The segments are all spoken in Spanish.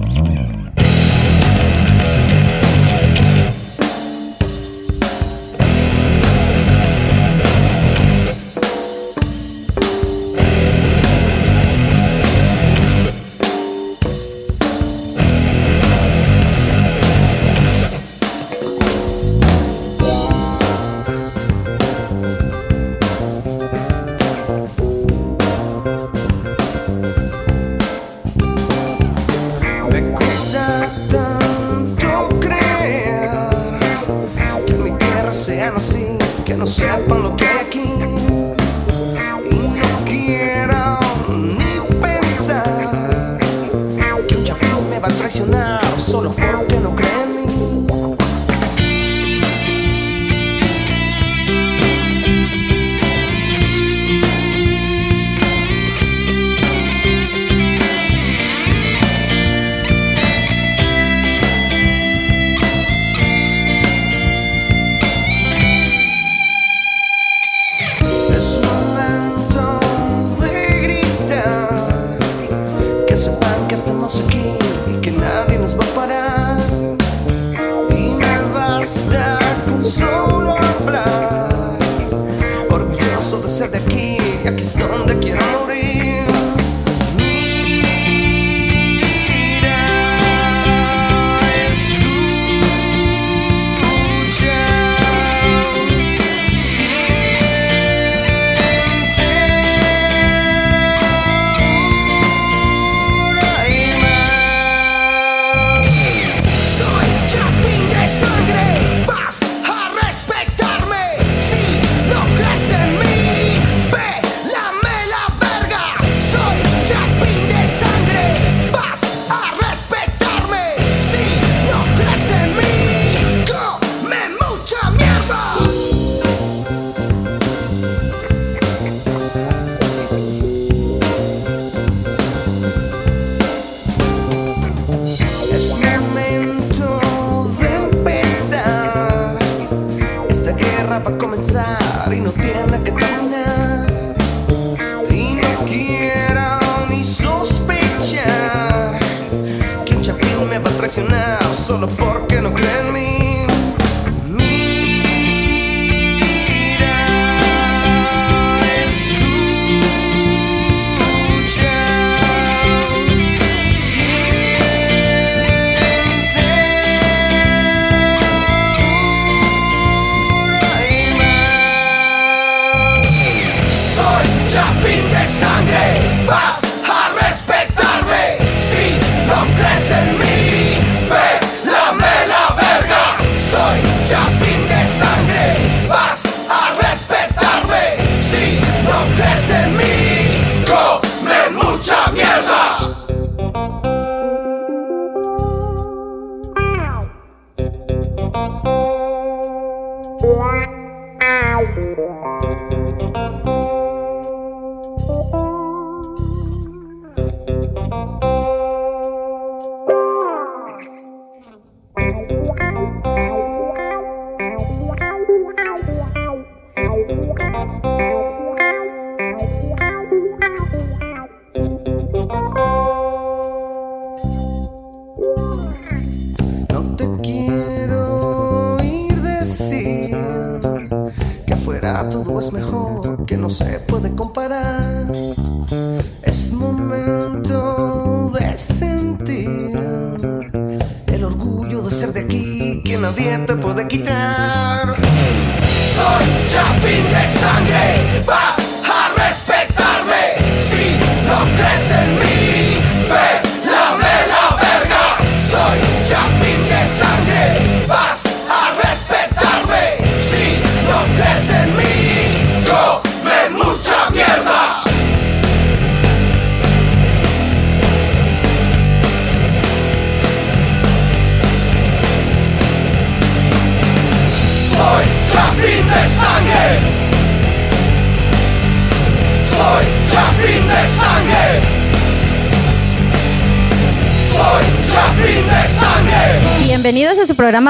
Mm-hmm. Chapín de sangre, vas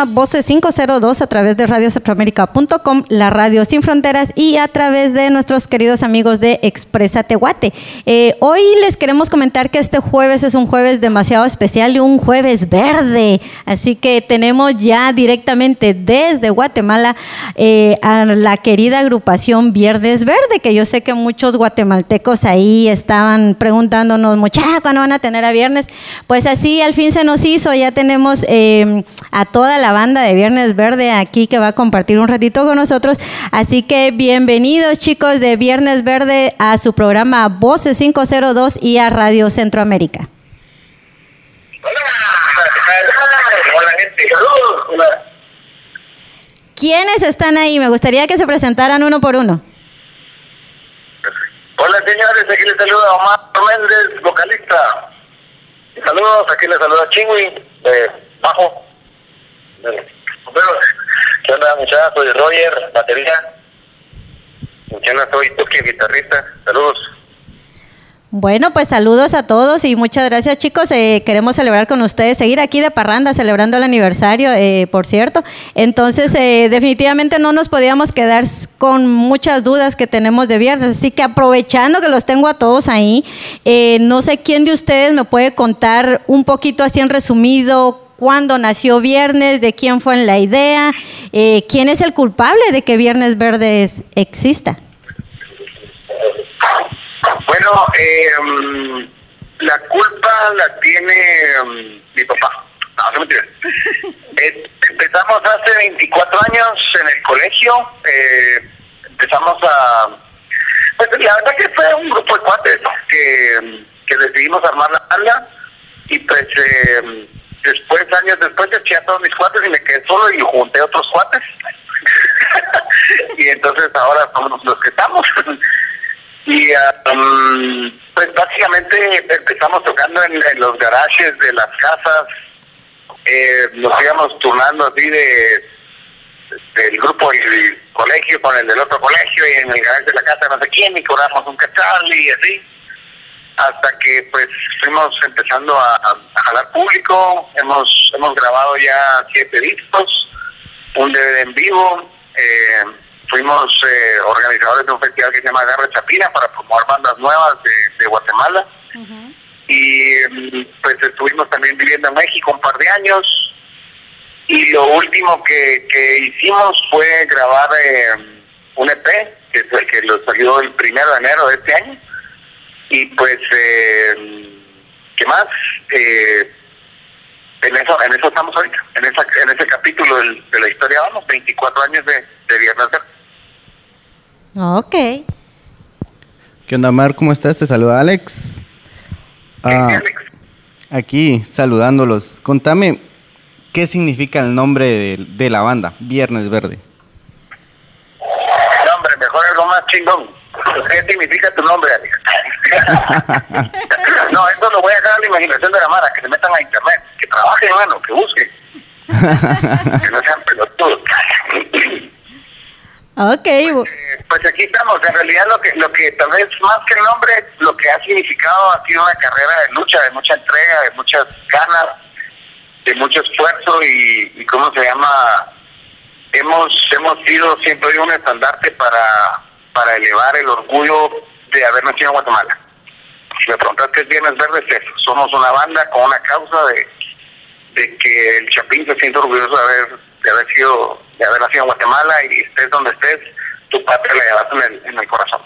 programa Voces 502 a través de radiocentroamérica.com, la radio sin fronteras y a través de nuestros queridos amigos de Expresa Tehuate. Eh, hoy les queremos comentar que este jueves es un jueves demasiado especial y un jueves verde. Así que tenemos ya directamente desde Guatemala eh, a la querida agrupación Viernes Verde, que yo sé que muchos guatemaltecos ahí estaban preguntándonos, mucha, ¿cuándo van a tener a viernes? Pues así al fin se nos hizo, ya tenemos eh, a toda la banda de Viernes Verde aquí que va a compartir un ratito con nosotros. Así que bienvenidos chicos de Viernes Verde a su programa Voces 502 y a Radio Centroamérica. Hola, hola gente, saludos. ¿Quiénes están ahí? Me gustaría que se presentaran uno por uno. Hola señores, aquí les saluda Omar Méndez, vocalista. Saludos, aquí les saluda Chingui, de bajo. ¿Qué onda? Soy Roger, batería. Soy Tuki, guitarrista. Saludos. Bueno, pues saludos a todos y muchas gracias chicos. Eh, queremos celebrar con ustedes, seguir aquí de parranda, celebrando el aniversario, eh, por cierto. Entonces, eh, definitivamente no nos podíamos quedar con muchas dudas que tenemos de viernes. Así que aprovechando que los tengo a todos ahí, no sé quién de ustedes me puede contar un poquito así en resumido cuándo nació Viernes, de quién fue la idea, quién es el culpable de que Viernes Verdes exista. Bueno, eh, la culpa la tiene um, mi papá. No, no mentira. eh, empezamos hace 24 años en el colegio. Eh, empezamos a... Pues la verdad que fue un grupo de cuates que, que decidimos armar la banda y pues eh, después, años después, eché a todos mis cuates y me quedé solo y junté otros cuates. y entonces ahora somos los que estamos. Y um, pues básicamente empezamos tocando en, los garajes de las casas, eh, nos íbamos turnando así de del grupo del colegio con el del otro colegio y en el garaje de la casa no sé quién y cobramos un cachal y así hasta que pues fuimos empezando a, a, jalar público hemos hemos grabado ya siete discos un DVD en vivo eh, fuimos eh, organizadores de un festival que se llama Garra Chapina para promover bandas nuevas de, Guatemala. Y mm, pues estuvimos también viviendo en México un par de años. Y lo último que, que hicimos fue grabar eh, un EP, que es el que lo salió el primero de enero de este año. Y pues, eh, ¿qué más? Eh, en eso, en eso estamos ahorita, en, esa, en ese capítulo de la historia vamos, 24 años de, de Viernes Ok. ¿Qué onda, Mar? ¿Cómo estás? Te saluda Alex. Ah, aquí, saludándolos. Contame, ¿qué significa el nombre de, de la banda, Viernes Verde? No, hombre, mejor algo más chingón. ¿Qué significa tu nombre, Alex? no, esto lo voy a dejar a la imaginación de la Mara, que se metan a internet, que trabajen, hermano, que busquen. que no sean pelotudos. Ok. Pues, eh, pues, aquí estamos. En realidad lo que, lo que tal vez más que el nombre, lo que ha significado ha sido una carrera de lucha, de mucha entrega, de muchas ganas, de mucho esfuerzo y, y ¿cómo se llama? Hemos hemos sido siempre un estandarte para, para elevar el orgullo de haber nacido en Guatemala. Si me preguntas qué es Viernes Verdes, eso. Somos una banda con una causa de, de que el Chapín se siente orgulloso de haber, de haber sido de haber nacido en Guatemala y estés donde estés, tu patria la llevas en el, en el corazón.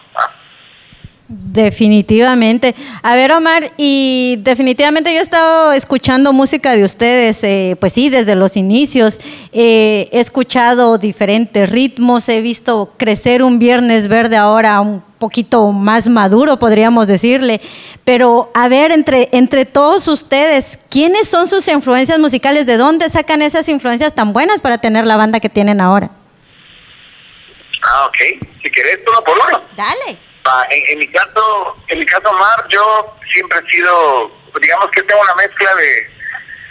Definitivamente. A ver, Omar, y definitivamente yo he estado escuchando música de ustedes, eh, pues sí, desde los inicios. Eh, he escuchado diferentes ritmos, he visto crecer un Viernes Verde ahora un poquito más maduro, podríamos decirle. Pero a ver, entre, entre todos ustedes, ¿quiénes son sus influencias musicales? ¿De dónde sacan esas influencias tan buenas para tener la banda que tienen ahora? Ah, ok. Si querés, uno por uno. Dale. En, en, mi caso, en mi caso, Mar, yo siempre he sido, digamos que tengo una mezcla de,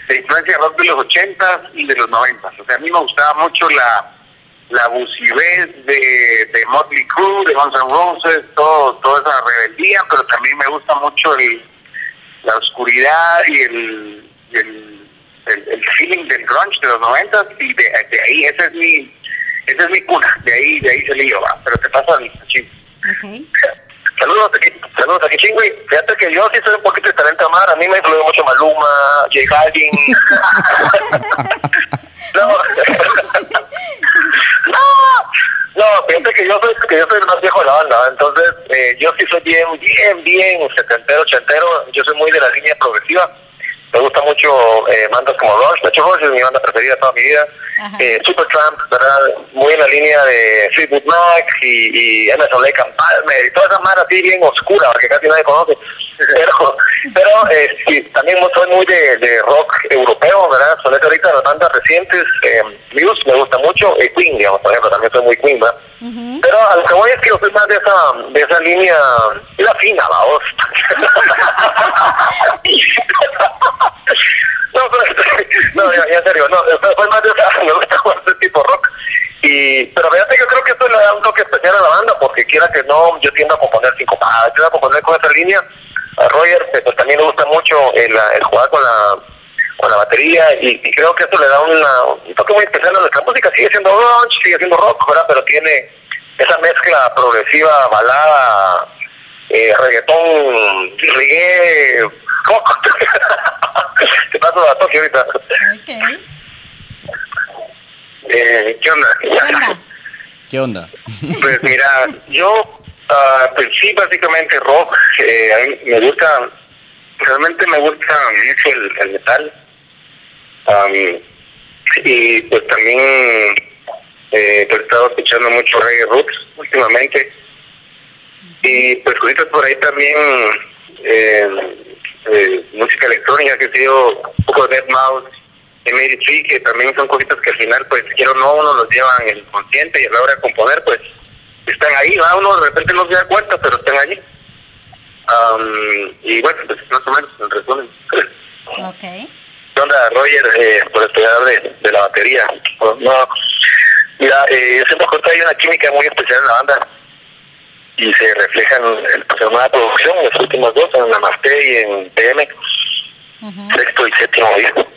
de influencia rock de los 80 y de los 90 O sea, a mí me gustaba mucho la la de, de Motley Crue, de Guns N' Roses, todo, toda esa rebeldía, pero también me gusta mucho el, la oscuridad y el, el, el, feeling del grunge de los 90 y de, ahí, esa es mi esa es mi cuna, de ahí, de ahí se le va, pero te pasa a mí, Okay. Saludos aquí, saludos aquí, chingüey. Fíjate que yo sí soy un poquito de talento amar, a mí me influye mucho Maluma, J Balvin. no. no, no, fíjate que yo soy que yo soy el más viejo de la banda, entonces eh, yo sí soy bien, bien, bien setentero, ochentero, yo soy muy de la línea progresiva. Me gusta mucho eh, bandas como Rush, de hecho Rush es mi banda preferida toda mi vida. Eh, Supertramp, ¿verdad? Muy en la línea de Fleetwood Mac y, y Emerson Lake and Palmer y toda esa mara así bien oscura, porque casi nadie conoce. Pero, pero eh, sí, también soy muy de, de rock europeo, ¿verdad? Son ahorita las bandas recientes, eh, Muse me gusta mucho, y Queen, digamos, por ejemplo, también soy muy Queen, ¿verdad? Pero a lo que voy es que yo soy más de esa, de esa línea, la fina, la voz. no, pero, no, ya, ya en serio, no, soy más de esa, me gusta jugar este tipo rock. Y, pero fíjate, yo creo que esto le da un toque especial a la banda, porque quiera que no, yo tiendo a componer cinco padas, tiendo a componer con esa línea. A Roger, pues también le gusta mucho el, el jugar con la con la batería y, creo que esto le da una, un toque muy especial a nuestra música. Sigue siendo grunge, sigue siendo rock, ¿verdad? Pero tiene esa mezcla progresiva, balada, eh, reggaetón, reggae, rock. Te paso a Tokio ahorita. Ok. Eh, ¿Qué onda? ¿Qué onda? ¿Qué onda? Pues mira, yo, ah, pues sí, básicamente rock. Eh, a mí me gusta, realmente me gusta mucho el, el metal. Am, y pues también eh, pues, he estado escuchando mucho reggae roots últimamente. Y pues ahorita por ahí también eh, eh, música electrónica que ha sido un poco de Dead Mouse y Mary Tree, que también son cositas que al final, pues quiero o no, uno los llevan en el consciente y a la hora de componer, pues están ahí, ¿va? uno de repente no se da cuenta, pero están allí. Am, y bueno, pues más o menos, en resumen. Ok. ¿Qué onda, Roger, eh, por estudiar de, de la batería? Pues, no, mira, eh, yo siento que hay una química muy especial en la banda y se refleja en, pues, en una producción, en los últimos dos, en Namaste y en PM, sexto y séptimo disco.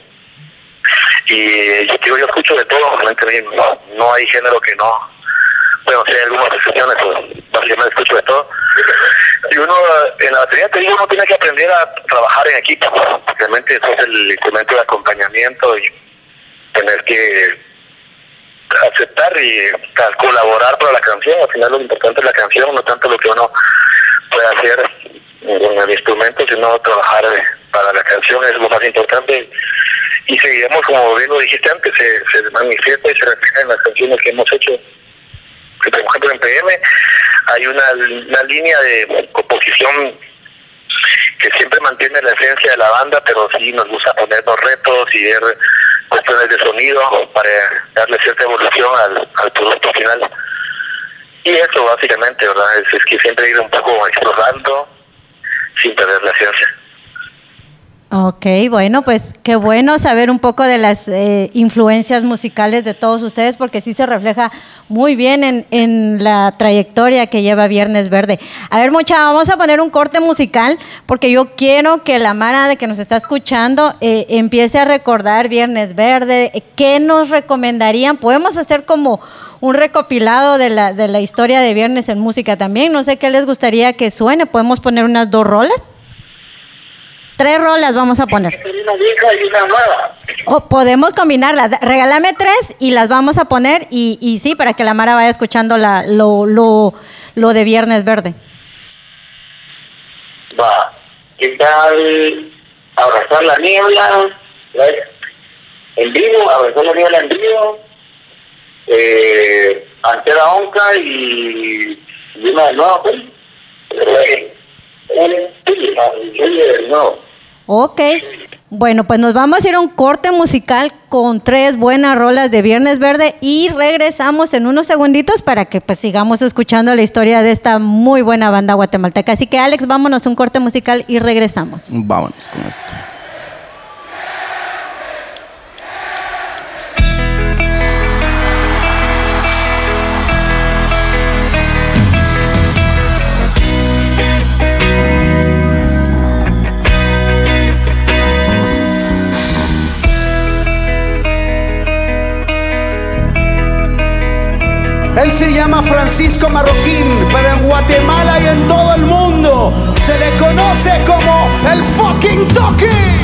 Y yo, digo, yo escucho de todo, realmente no, no hay género que no, bueno, si hay algunas excepciones, pues básicamente escucho de todo. Y uno, en la batería, te digo, uno tiene que aprender a trabajar en equipo. Realmente eso es el instrumento de acompañamiento y tener que aceptar y cal- colaborar para la canción. Al final lo importante es la canción, no tanto lo que uno puede hacer con el instrumento, sino trabajar eh, para la canción es lo más importante. Y seguiremos, como bien lo dijiste antes, se, manifiesta y se refleja en las canciones que hemos hecho por ejemplo en PM hay una, una línea de composición que siempre mantiene la esencia de la banda, pero sí nos gusta ponernos retos y ver cuestiones de sonido para darle cierta evolución al, al producto final. Y eso básicamente, ¿verdad? Es, es que siempre ir un poco explorando sin perder la esencia. Ok, bueno, pues qué bueno saber un poco de las eh, influencias musicales de todos ustedes, porque sí se refleja muy bien en, la trayectoria que lleva Viernes Verde. A ver, mucha, vamos a poner un corte musical, porque yo quiero que la Mara de que nos está escuchando eh, empiece a recordar Viernes Verde. ¿Qué nos recomendarían? Podemos hacer como un recopilado de la, de la historia de Viernes en música también. No sé qué les gustaría que suene. ¿Podemos poner unas dos rolas? Tres rolas vamos a poner. Una vieja y una nueva. O podemos combinarlas. Regálame tres y las vamos a poner. Y, y sí, para que la Mara vaya escuchando la, lo, lo, lo de Viernes Verde. Va. ¿Qué tal abrazar la niebla? En vivo, abrazar la niebla en vivo. Eh, ante la onca y, y una de nuevo, pues. Eh, no. Ok. Bueno, pues nos vamos a ir a un corte musical con tres buenas rolas de Viernes Verde y regresamos en unos segunditos para que pues sigamos escuchando la historia de esta muy buena banda guatemalteca. Así que Alex, vámonos a un corte musical y regresamos. Vámonos con esto. Se llama Francisco Marroquín, pero en Guatemala y en todo el mundo se le conoce como el fucking Toki.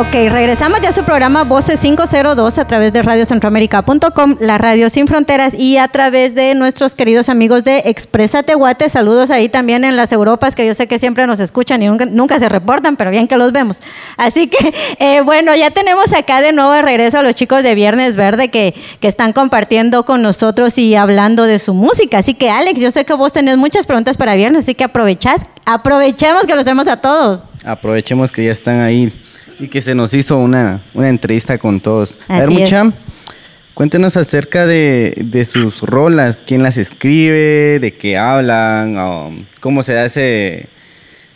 Ok, regresamos ya a su programa Voces 502 a través de radiocentroamérica.com, la radio sin fronteras y a través de nuestros queridos amigos de Expresa Tehuate. Saludos ahí también en las Europas que yo sé que siempre nos escuchan y nunca, se reportan, pero bien que los vemos. Así que, eh, bueno, ya tenemos acá de nuevo de regreso a los chicos de Viernes Verde que, que están compartiendo con nosotros y hablando de su música. Así que, Alex, yo sé que vos tenés muchas preguntas para Viernes, así que aprovechás, aprovechemos que los tenemos a todos. Aprovechemos que ya están ahí y que se nos hizo una, una entrevista con todos. a ver, mucha, cuéntenos acerca de, de, sus rolas, quién las escribe, de qué hablan, cómo se da ese,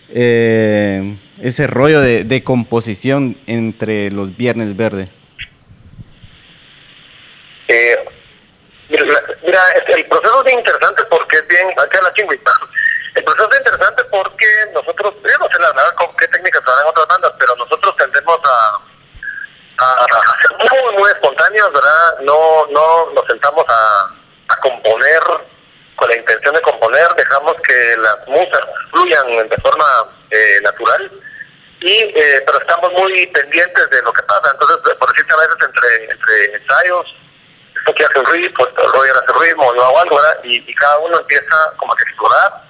eh, ese rollo de, de, composición entre los Viernes Verde. Eh, mira, el proceso es interesante porque es bien, acá la chingüita el proceso es interesante porque nosotros, yo no sé la verdad con qué técnicas en otras bandas, pero nosotros tendemos a, a, ser muy, muy espontáneos, ¿verdad? No, no nos sentamos a, a componer con la intención de componer, dejamos que las musas fluyan de forma eh, natural, y eh, pero estamos muy pendientes de lo que pasa. Entonces, por decirte a veces entre, entre ensayos, esto que hace un ritmo, pues Roger hace ritmo, yo hago algo, ¿verdad? Y, y cada uno empieza como a explorar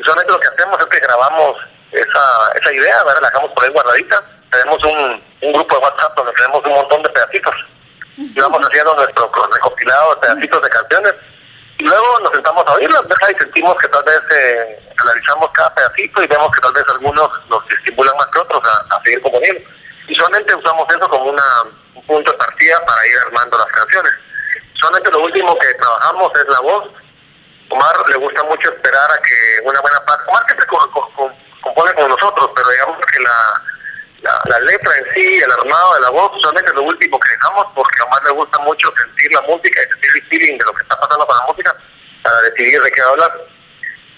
y solamente lo que hacemos es que grabamos esa, esa idea, ¿verdad? la dejamos por ahí guardadita. Tenemos un, un grupo de WhatsApp donde tenemos un montón de pedacitos. Y vamos haciendo nuestro recopilado de pedacitos de canciones. Y luego nos sentamos a oírlas, ¿verdad? Y sentimos que tal vez eh, analizamos cada pedacito y vemos que tal vez algunos nos estimulan más que otros a, a seguir componiendo. Y solamente usamos eso como una, un punto de partida para ir armando las canciones. Solamente lo último que trabajamos es la voz Omar le gusta mucho esperar a que una buena parte, Omar siempre compone con nosotros, pero digamos que la, la, letra en sí, el armado de la voz, solamente es lo último que dejamos, porque a Omar le gusta mucho sentir la música y sentir el feeling de lo que está pasando con la música para decidir de qué hablar.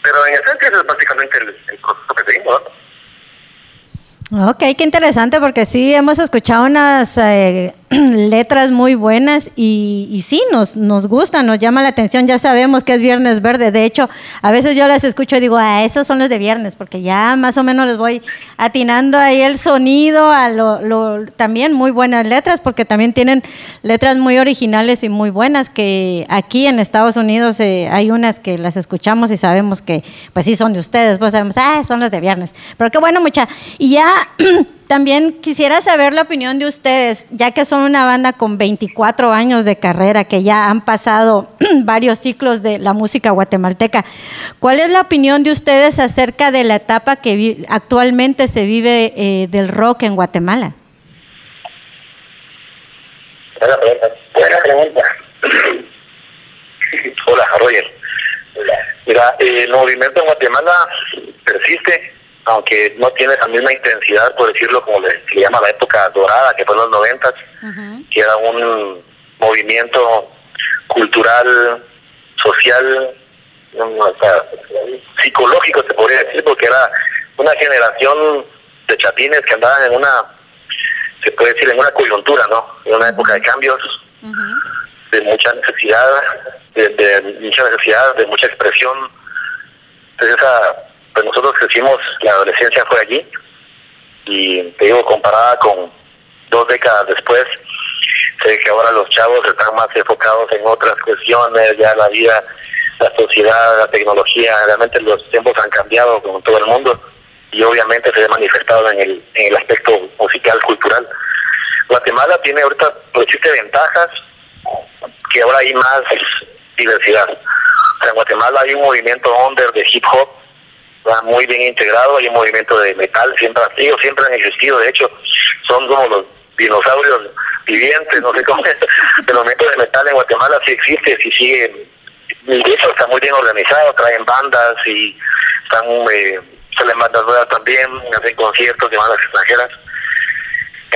Pero en esencia ese es básicamente el, el proceso que seguimos. Ok, qué interesante porque sí hemos escuchado unas eh, letras muy buenas y, y, sí, nos, nos gusta, nos llama la atención, ya sabemos que es Viernes Verde, de hecho, a veces yo las escucho y digo, ah, esos son los de viernes, porque ya más o menos les voy atinando ahí el sonido, a lo, también muy buenas letras, porque también tienen letras muy originales y muy buenas, que aquí en Estados Unidos eh, hay unas que las escuchamos y sabemos que pues sí son de ustedes, pues sabemos, ah, son los de viernes, pero qué bueno mucha, y ya también quisiera saber la opinión de ustedes, ya que son una banda con 24 años de carrera, que ya han pasado varios ciclos de la música guatemalteca. ¿Cuál es la opinión de ustedes acerca de la etapa que actualmente se vive eh, del rock en Guatemala? Buena pregunta. Hola, Roger. Mira, el movimiento en Guatemala persiste aunque no tiene la misma intensidad, por decirlo, como le, llama la época dorada, que fue en los noventas, que era un movimiento cultural, social, psicológico, se podría decir, porque era una generación de chatines que andaban en una, se puede decir, en una coyuntura, ¿no? En una época de cambios, de mucha necesidad, de, de mucha necesidad, de mucha expresión. Entonces esa pues nosotros crecimos, la adolescencia fue allí, y te digo, comparada con dos décadas después, sé que ahora los chavos están más enfocados en otras cuestiones, ya la vida, la sociedad, la tecnología, realmente los tiempos han cambiado como todo el mundo y obviamente se ha manifestado en el, en el aspecto musical, cultural. Guatemala tiene ahorita, pues existe ventajas, que ahora hay más diversidad. en Guatemala hay un movimiento under de hip hop muy bien integrado, hay un movimiento de metal, siempre ha sido, siempre han existido, de hecho, son como los dinosaurios vivientes, no sé cómo es, el movimiento de metal en Guatemala sí existe, sí sigue, de hecho está muy bien organizado, traen bandas y están, eh, salen bandas nuevas también, hacen conciertos de bandas extranjeras,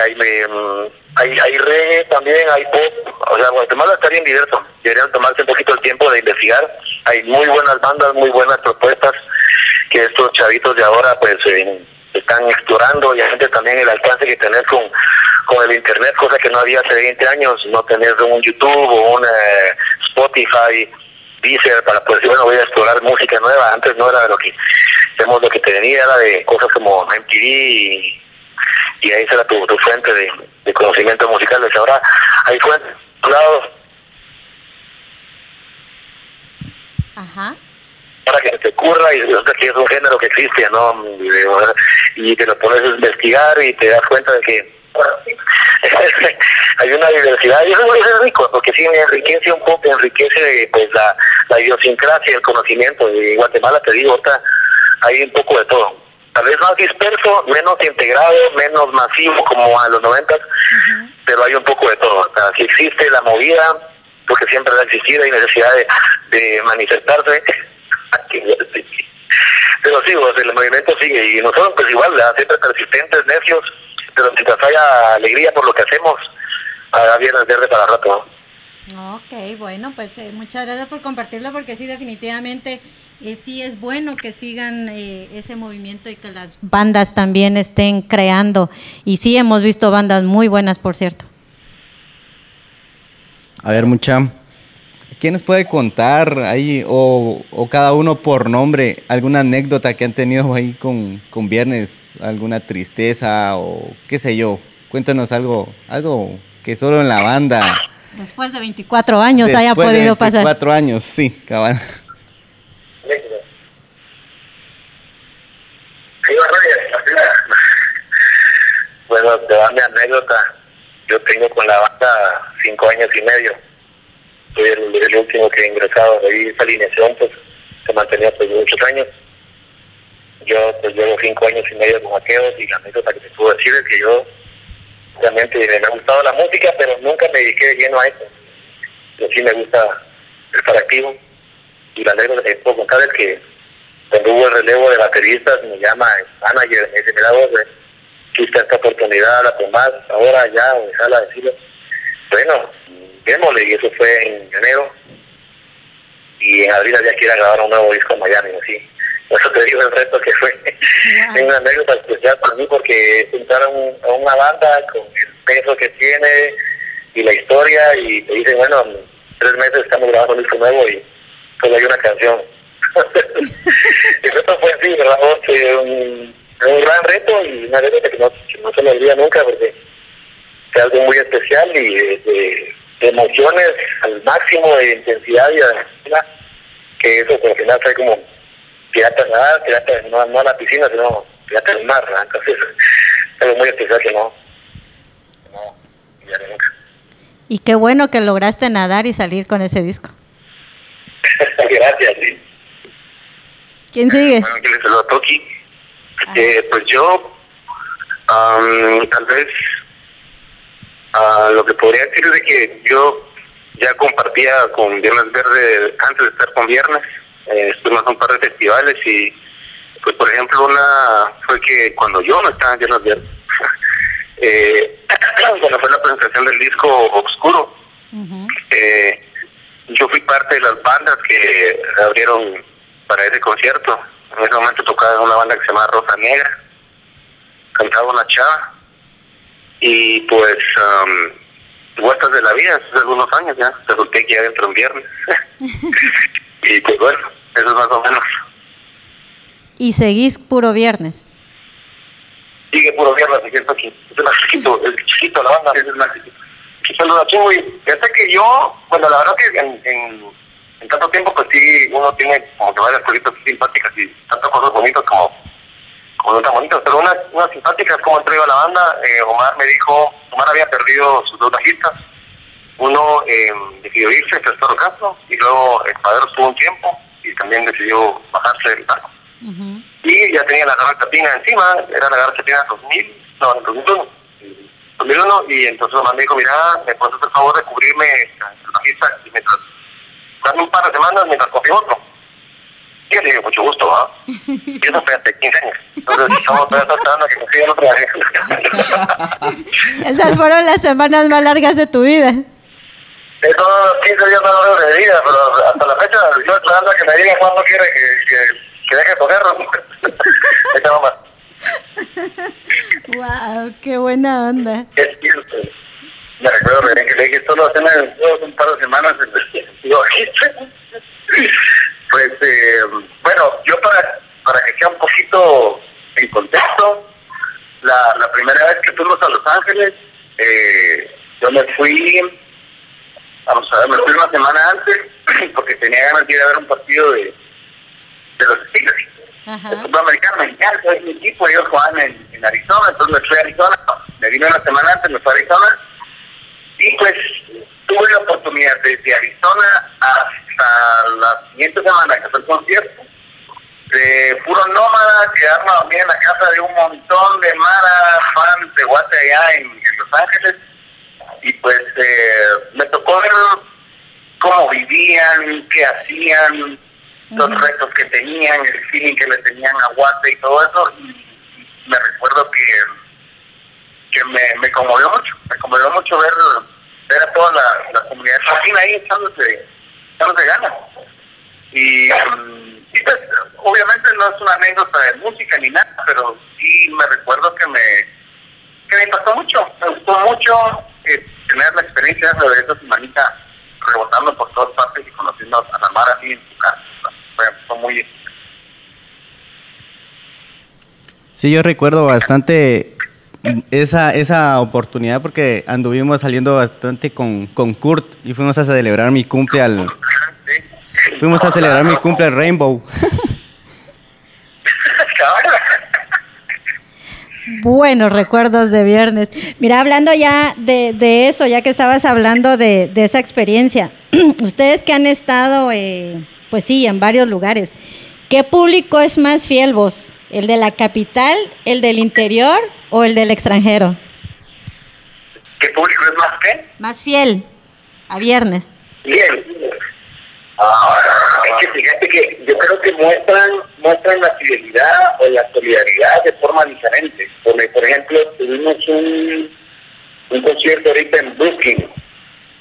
hay, mm, hay, hay reggae también, hay pop, o sea, Guatemala está bien diverso, deberían tomarse un poquito el tiempo de investigar, hay muy buenas bandas, muy buenas propuestas, que estos chavitos de ahora pues eh, están explorando. Y a gente también el alcance que tener con, con el internet, cosa que no había hace 20 años, no tener un YouTube o un eh, Spotify, Deezer para poder decir, bueno, voy a explorar música nueva, antes no era de lo que, vemos lo que tenía, era de cosas como MTV y, y ahí será tu, tu fuente de, de conocimientos musicales. Ahora hay fuentes, lados, Ajá. para que se te ocurra y resulta que es un género que existe, ¿no? Y te lo pones a investigar y te das cuenta de que hay una diversidad y eso es rico porque sí enriquece un poco, enriquece pues la, la idiosincrasia, el conocimiento. Y Guatemala, te digo, ahorita hay un poco de todo. Tal vez más disperso, menos integrado, menos masivo como a los noventas, pero hay un poco de todo. O sea, si existe la movida, porque siempre va a existir, hay necesidad de, manifestarse. pero sí, pues, el movimiento sigue y nosotros pues igual, siempre persistentes, necios, pero mientras haya alegría por lo que hacemos, habrá viernes verde para rato. ¿no? Ok, bueno, pues eh, muchas gracias por compartirlo porque sí, definitivamente eh, sí es bueno que sigan eh, ese movimiento y que las bandas también estén creando. Y sí hemos visto bandas muy buenas, por cierto. A ver, mucha. ¿Quién nos puede contar ahí, o, o cada uno por nombre, alguna anécdota que han tenido ahí con, con Viernes? ¿Alguna tristeza o qué sé yo? Cuéntanos algo, algo que solo en la banda. Después de 24 años haya después de podido pasar. 24 años, sí, cabal. Sí, bueno, te da mi anécdota. Yo tengo con la banda cinco años y medio. Soy el, último que he ingresado. Ahí esa alineación pues se mantenía por muchos años. Yo pues llevo cinco años y medio con Maqueos y la anécdota que te puedo decir es que yo realmente me ha gustado la música, pero nunca me dediqué de lleno a eso. Yo sí me gusta estar activo. Y que te puedo contar es que cuando hubo el relevo de bateristas, me llama el manager, me dice, mira vos, eh, está esta oportunidad, la tomás, ahora ya, o dejarla decirlo. Bueno, démosle, y eso fue en enero. Y en abril ya quiera grabar un nuevo disco en Miami, así. Eso te digo el resto que fue es una anécdota especial para mí porque juntaron a una banda con el peso que tiene y la historia y te dicen, bueno, en tres meses estamos grabando un disco nuevo y solo hay una canción. y eso fue así, ¿verdad? un, un gran reto y una anécdota que no, no se me olvida nunca porque es algo muy especial y de, emociones al máximo de intensidad y adrenalina que eso pues, al final fue como tirarte a nadar, tirarte no, no a la piscina, sino tirarte al mar, entonces es algo muy especial que no, no nunca. Y qué bueno que lograste nadar y salir con ese disco. Gracias, sí. ¿Quién sigue? Bueno, que les saludo a Toki. Eh, pues yo, am, tal vez, ah, lo que podría decir es de que yo ya compartía con Viernes Verde antes de estar con Viernes. Eh, estuvimos en un par de festivales y, pues, por ejemplo, una fue que cuando yo no estaba en Viernes Verde, eh, cuando fue la presentación del disco Obscuro, eh, yo fui parte de las bandas que abrieron para ese concierto. En ese momento tocaba en una banda que se llama Rosa Negra, cantaba una chava y pues um, vueltas de la vida, hace algunos años ya, resulté aquí adentro en viernes. y pues bueno, eso es más o menos. Y seguís puro viernes. Sigue puro viernes, es. Es más chiquito, el chiquito, la banda es más chiquito. Saludos y fíjate que yo, bueno, la verdad que en, en, en tanto tiempo, pues sí, uno tiene como que varias cositas simpáticas y tantas cosas bonitas como, como no tan bonitas, pero unas, unas simpáticas como entró a la banda, eh, Omar me dijo, Omar había perdido sus dos bajistas, uno eh, decidió irse, Tesoro Castro, y luego el padre estuvo un tiempo y también decidió bajarse del barco. Y ya tenía la garra encima, era la garra Pina 2000, no, 2001. 2001, y entonces Omar me dijo, mira, me puedes hacer el favor de cubrirme el bajista y mientras, darme un par de semanas mientras confío otro. Y yo le dije, mucho gusto, ¿ah? Y eso fue hace 15 años. Entonces, estamos todavía esperando a que consiga el otro bajista. Esas fueron las semanas más largas de tu vida. Es todos los 15 días más largos de vida, pero hasta la fecha yo esperando a que me diga cuándo quiere que, que, que deje de tocarlo. Está mamá. Wow, qué buena onda. Es cierto. Me recuerdo que le dije solo hace un par de semanas pues eh, bueno, yo para, para que sea un poquito en contexto, la, la primera vez que fuimos a Los Ángeles, eh, yo me fui, vamos a ver, me fui una semana antes porque tenía ganas de ir a ver un partido de, de los Steelers. El fútbol me encanta, es mi equipo, ellos juegan en, Arizona, entonces me fui a Arizona, me vine una semana antes, me fui a Arizona, y pues tuve la oportunidad desde Arizona hasta la siguiente semana que fue el concierto, de puro nómada, quedarme a dormir en la casa de un montón de mara fans de Guate allá en, en Los Ángeles, y pues eh, me tocó ver cómo vivían, qué hacían, los retos que tenían, el feeling que le tenían a Guate y todo eso, y, me recuerdo que que me, me conmovió mucho, me conmovió mucho ver, ver a toda la, la comunidad latina ahí echándose, echándose ganas. Y, y pues, obviamente no es una anécdota de música ni nada, pero sí me recuerdo que me, que me impactó mucho, me gustó mucho eh, tener la experiencia de esa semanita rebotando por todas partes y conociendo a la mar así en su casa. Fue, fue muy... Sí, yo recuerdo bastante esa, esa oportunidad porque anduvimos saliendo bastante con, con Kurt y fuimos a celebrar mi cumple al... Sí. Fuimos a celebrar mi cumple al Rainbow. Buenos recuerdos de viernes. Mira, hablando ya de, de eso, ya que estabas hablando de, de esa experiencia, ustedes que han estado, eh, pues sí, en varios lugares, ¿qué público es más fiel vos? ¿El de la capital, el del interior o el del extranjero? ¿Qué público es más que? Más fiel a viernes. Bien. Ah, es que fíjate que yo creo que muestran muestran la fidelidad o la solidaridad de forma diferente. Porque, por ejemplo, tuvimos un, un concierto ahorita en Brooklyn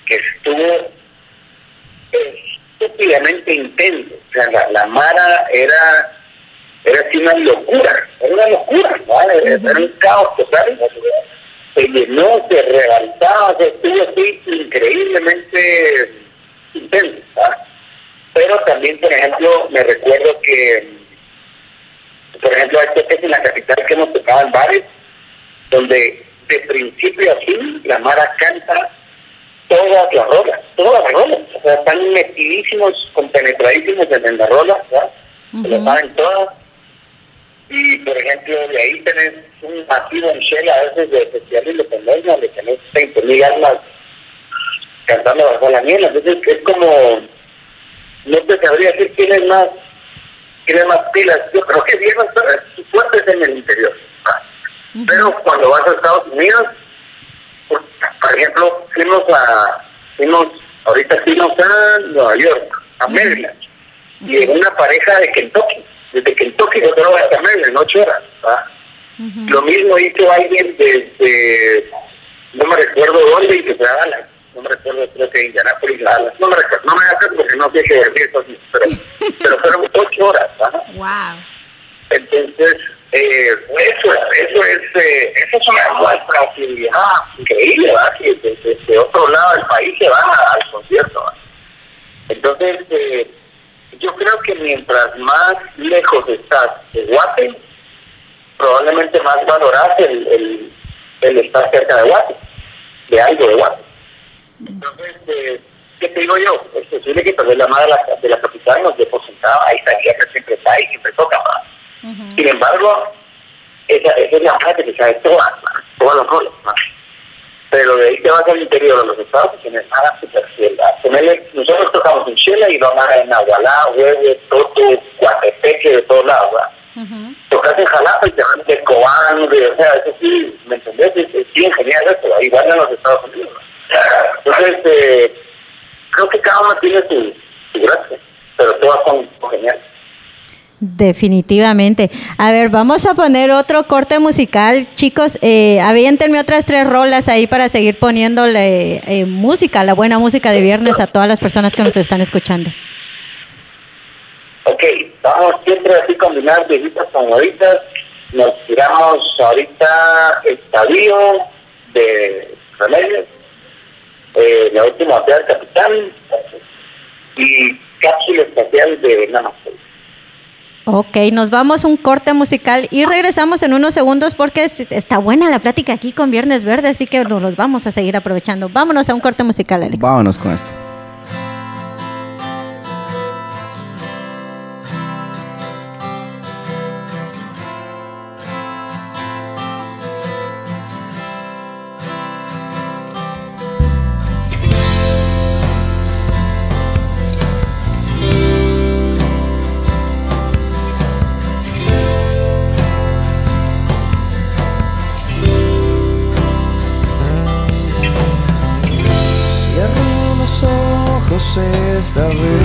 que estuvo estúpidamente intenso. O sea, la, la Mara era era así una locura, era una locura, ¿no? era, era un caos total. Se llenó, se rebaltaba, o sea, estuvo así increíblemente intenso. Pero también, por ejemplo, me recuerdo que, por ejemplo, esto que es en la capital que hemos tocado en bares, donde de principio a fin la Mara canta todas las rolas, todas las rolas, o sea, están metidísimos, compenetradísimos en la rola, ¿verdad? Se lo saben todas. Y, por ejemplo, de ahí tenés un masivo en Shell a veces de Festival de Independencia, donde tenés 20.000 almas cantando bajo la miel. Entonces, es como, no te sabría decir quién es más, quién es más pilas. Yo creo que bien, su fuerte en el interior. Pero cuando vas a Estados Unidos, por, ejemplo, fuimos a, fuimos, ahorita fuimos a Nueva York, a Maryland, y en una pareja de Kentucky desde Kentucky yo creo hasta Maryland ocho horas. Lo mismo hizo alguien desde, no me recuerdo dónde, y que fue a Dallas. No me recuerdo, creo que Indianapolis, Dallas. No me recuerdo, no me hagas porque no sé qué decir pero, pero fueron ocho horas. Wow. Entonces, eh, eso, eso es eh, eso es una muestra así, ah, increíble, ¿verdad? Que desde, otro lado del país se van al concierto. Entonces, eh, yo creo que mientras más lejos estás de Guate, probablemente más valoras el, el, estar cerca de Guate, de algo de Guate. Entonces, eh, ¿qué te digo yo? Es posible que tal vez la madre de la, de la capital nos sentado, ahí estaría que siempre está ahí, siempre toca. Sin embargo, esa, esa es la madre que sabe todas, todos los roles. Pero de ahí te vas al interior de los estados y tienes nada super fiel. ¿va? Ponele, Nosotros tocamos en Chile y vamos a en Nahualá, Huevo, Toto, Guatepeque, de todos lados. ¿va? Tocas en Jalapa y te van de Cobán, de, o sea, eso sí, ¿me entendés? Es, es bien genial eso, igual en los Estados Unidos. Entonces, eh, creo que cada uno tiene su, su gracia, pero todas son geniales. Definitivamente. A ver, vamos a poner otro corte musical. Chicos, eh, aviéntenme otras tres rolas ahí para seguir poniéndole eh, música, la buena música de viernes a todas las personas que nos están escuchando. Ok, vamos siempre así combinar viejitas favoritas. Nos tiramos ahorita Estadio de Remedios, eh, La Última del Capitán y Cápsula Espacial de Namaste. Ok, nos vamos un corte musical y regresamos en unos segundos porque es- está buena la plática aquí con Viernes Verde, así que nos los vamos a seguir aprovechando. Vámonos a un corte musical, Alex. Vámonos con esto. Esta vez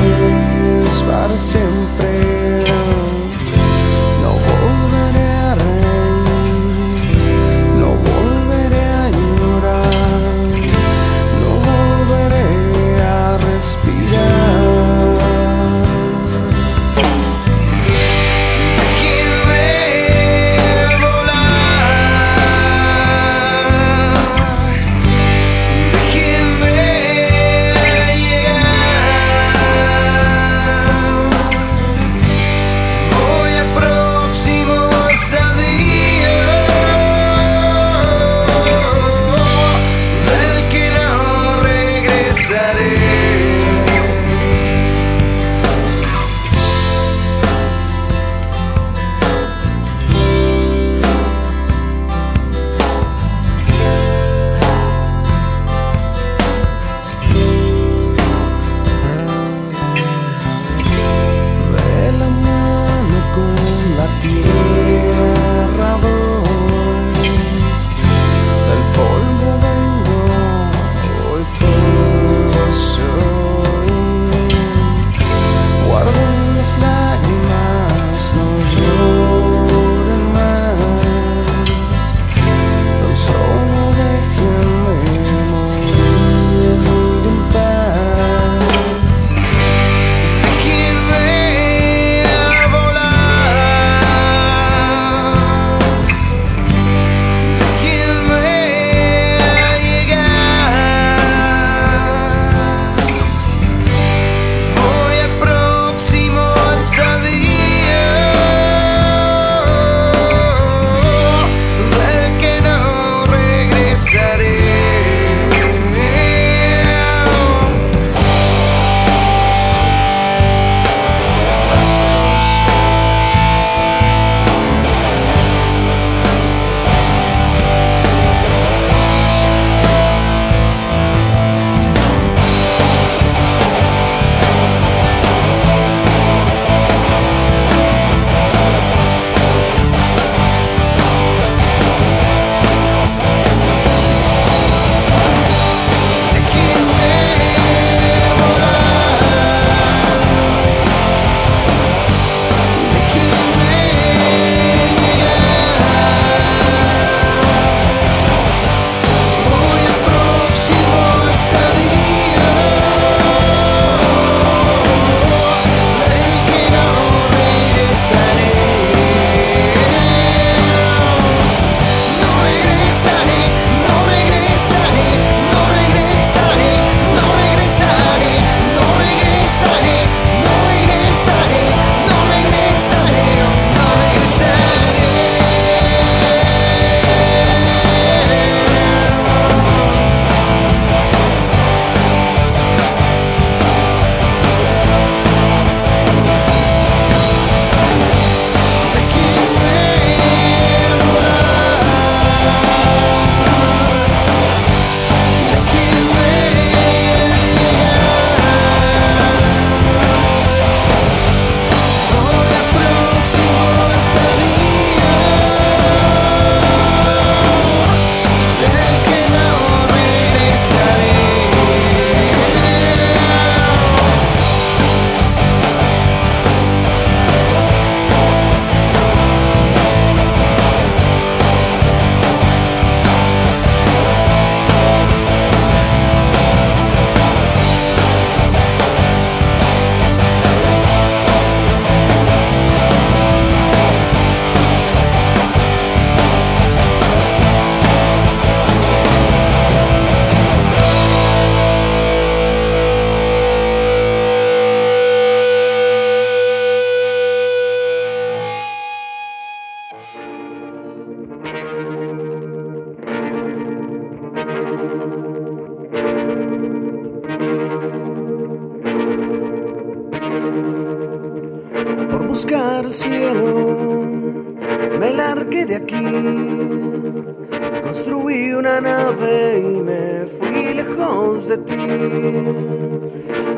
Construí una nave y me fui lejos de ti.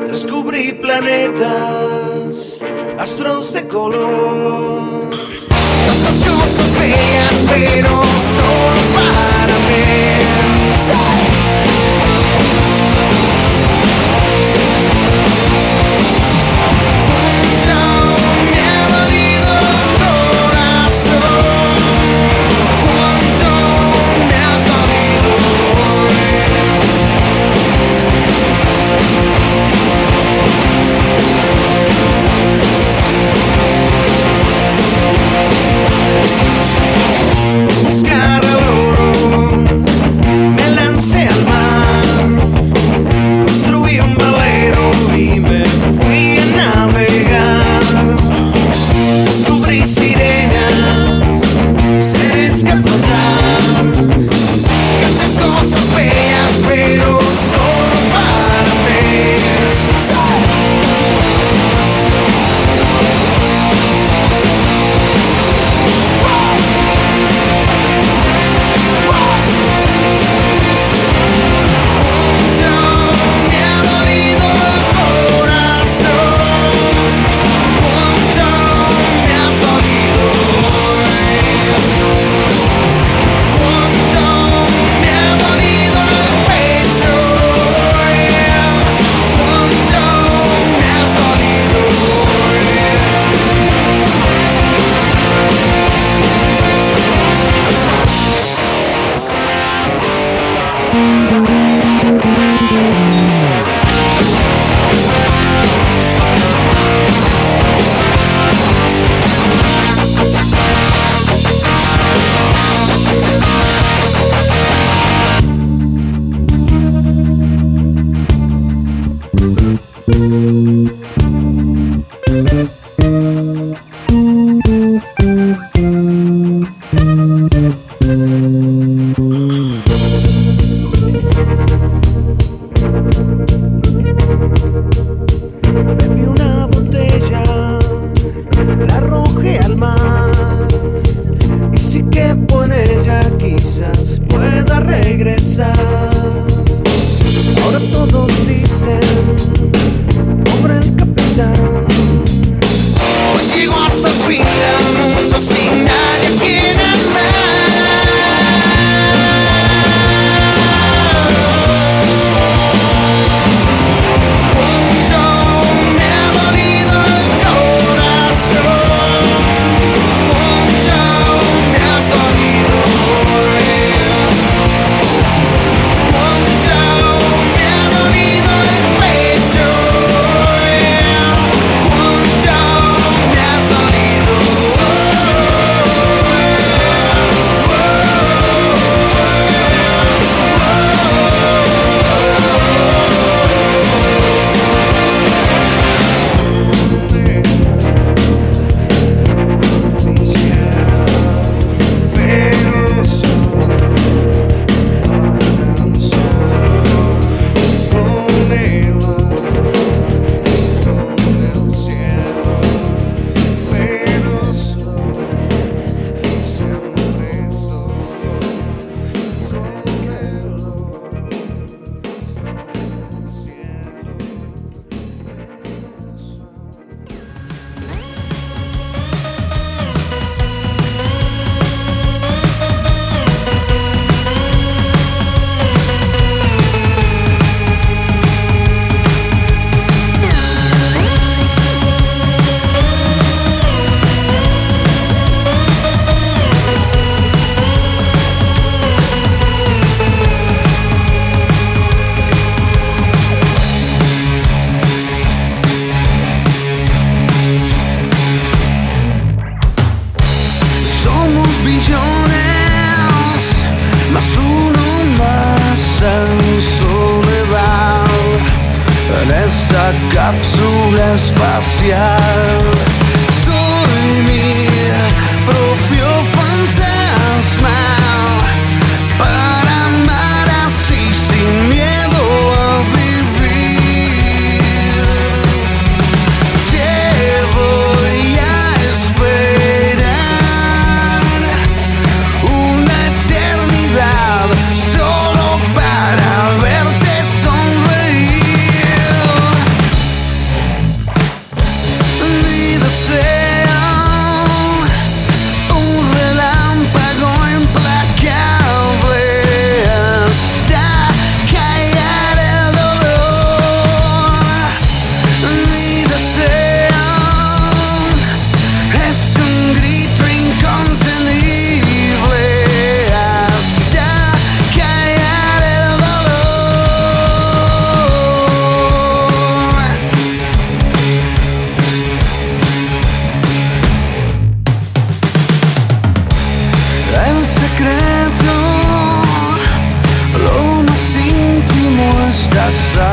Descubrí planetas, astros de color. Tantas cosas bellas, pero solo para mí. Sky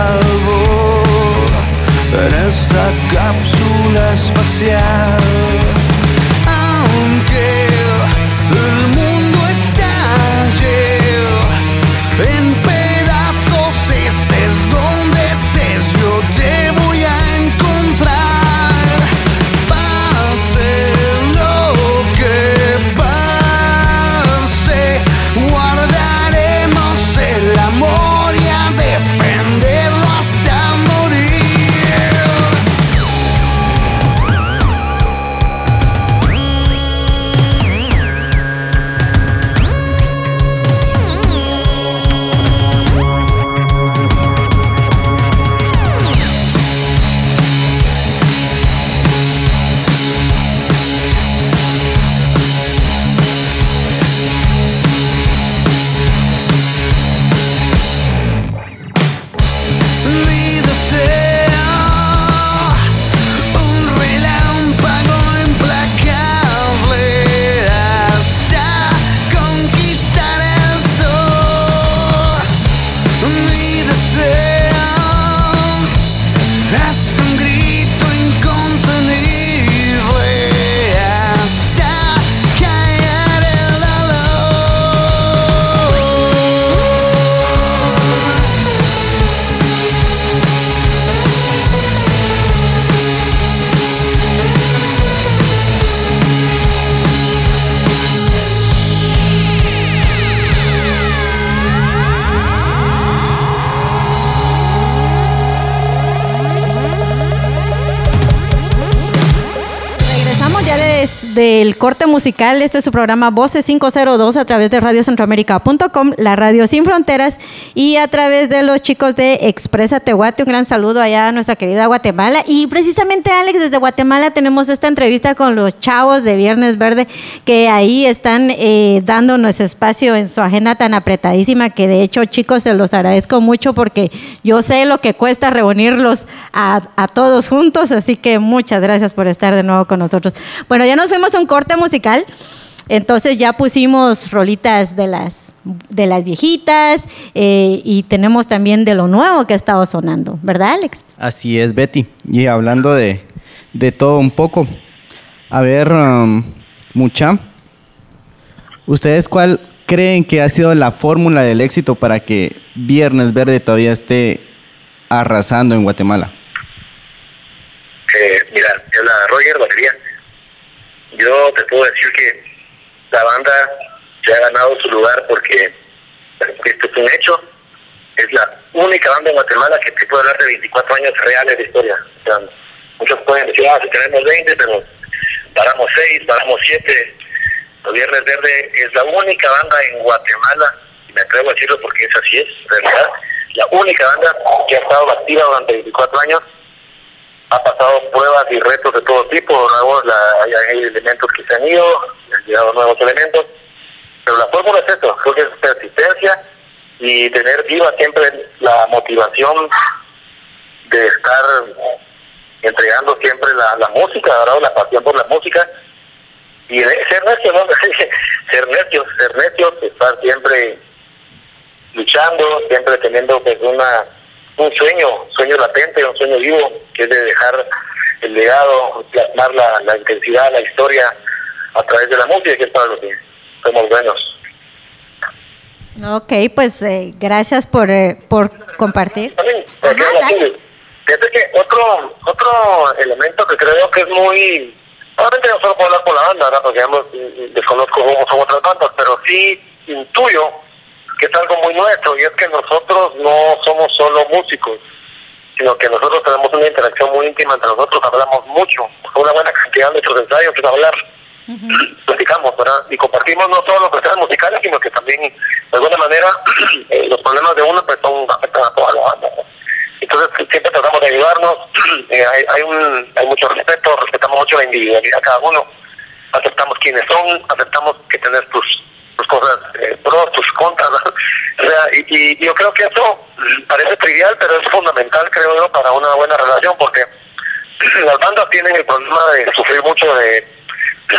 salvo en esta cápsula espacial. El corte musical. Este es su programa Voces 502 a través de radiocentroamérica.com, la radio sin fronteras, y a través de los chicos de Expresa Tehuate. Un gran saludo allá a nuestra querida Guatemala. Y precisamente, Alex, desde Guatemala tenemos esta entrevista con los chavos de Viernes Verde, que ahí están eh, dándonos espacio en su agenda tan apretadísima, que de hecho, chicos, se los agradezco mucho porque yo sé lo que cuesta reunirlos a, todos juntos, así que muchas gracias por estar de nuevo con nosotros. Bueno, ya nos fuimos un corte musical. Entonces ya pusimos rolitas de las, de las viejitas eh, y tenemos también de lo nuevo que ha estado sonando, ¿verdad, Alex? Así es, Betty. Y hablando de, de todo un poco. A ver, um, mucha. ¿Ustedes cuál creen que ha sido la fórmula del éxito para que Viernes Verde todavía esté arrasando en Guatemala? Eh, mira, habla Roger Batería. Yo te puedo decir que la banda se ha ganado su lugar porque esto es un hecho. Es la única banda en Guatemala que te puede hablar de 24 años reales de historia. O sea, muchos pueden decir, ah, si tenemos 20, pero paramos 6, paramos 7. Los Viernes Verde es la única banda en Guatemala, y me atrevo a decirlo porque es así, es, realidad, la única banda que ha estado activa durante 24 años ha pasado pruebas y retos de todo tipo, nuevos, la, hay, elementos que se han ido, han llegado nuevos elementos, pero la fórmula es eso, creo que es persistencia y tener viva siempre la motivación de estar entregando siempre la, música, ¿verdad? la pasión por la música y ser necio, ¿no? ser necios, ser necios, estar siempre luchando, siempre teniendo pues una un sueño, sueño latente, un sueño vivo, que es de dejar el legado, plasmar la, la intensidad, la historia a través de la música, que es para lo que somos buenos. Ok, pues eh, gracias por, eh, por compartir. También. Fíjate que otro, otro elemento que creo que es muy... Obviamente no solo puedo hablar por la banda, ¿verdad? porque digamos, desconozco cómo son otras bandas, pero sí intuyo que es algo muy nuestro y es que nosotros no somos solo músicos, sino que nosotros tenemos una interacción muy íntima entre nosotros, hablamos mucho, una buena cantidad de nuestros ensayos es hablar, platicamos, ¿verdad? Y compartimos no solo los cuestiones musicales, sino que también, de alguna manera, eh, los problemas de uno pues son afectan a toda la banda. ¿no? Entonces siempre tratamos de ayudarnos, eh, hay, hay, un, hay mucho respeto, respetamos mucho la individualidad de cada uno, aceptamos quiénes son, aceptamos que tenés tus, tus cosas eh, pros, tus contras, ¿no? o sea, y, y yo creo que eso parece trivial, pero es fundamental, creo yo, para una buena relación, porque las bandas tienen el problema de sufrir mucho de,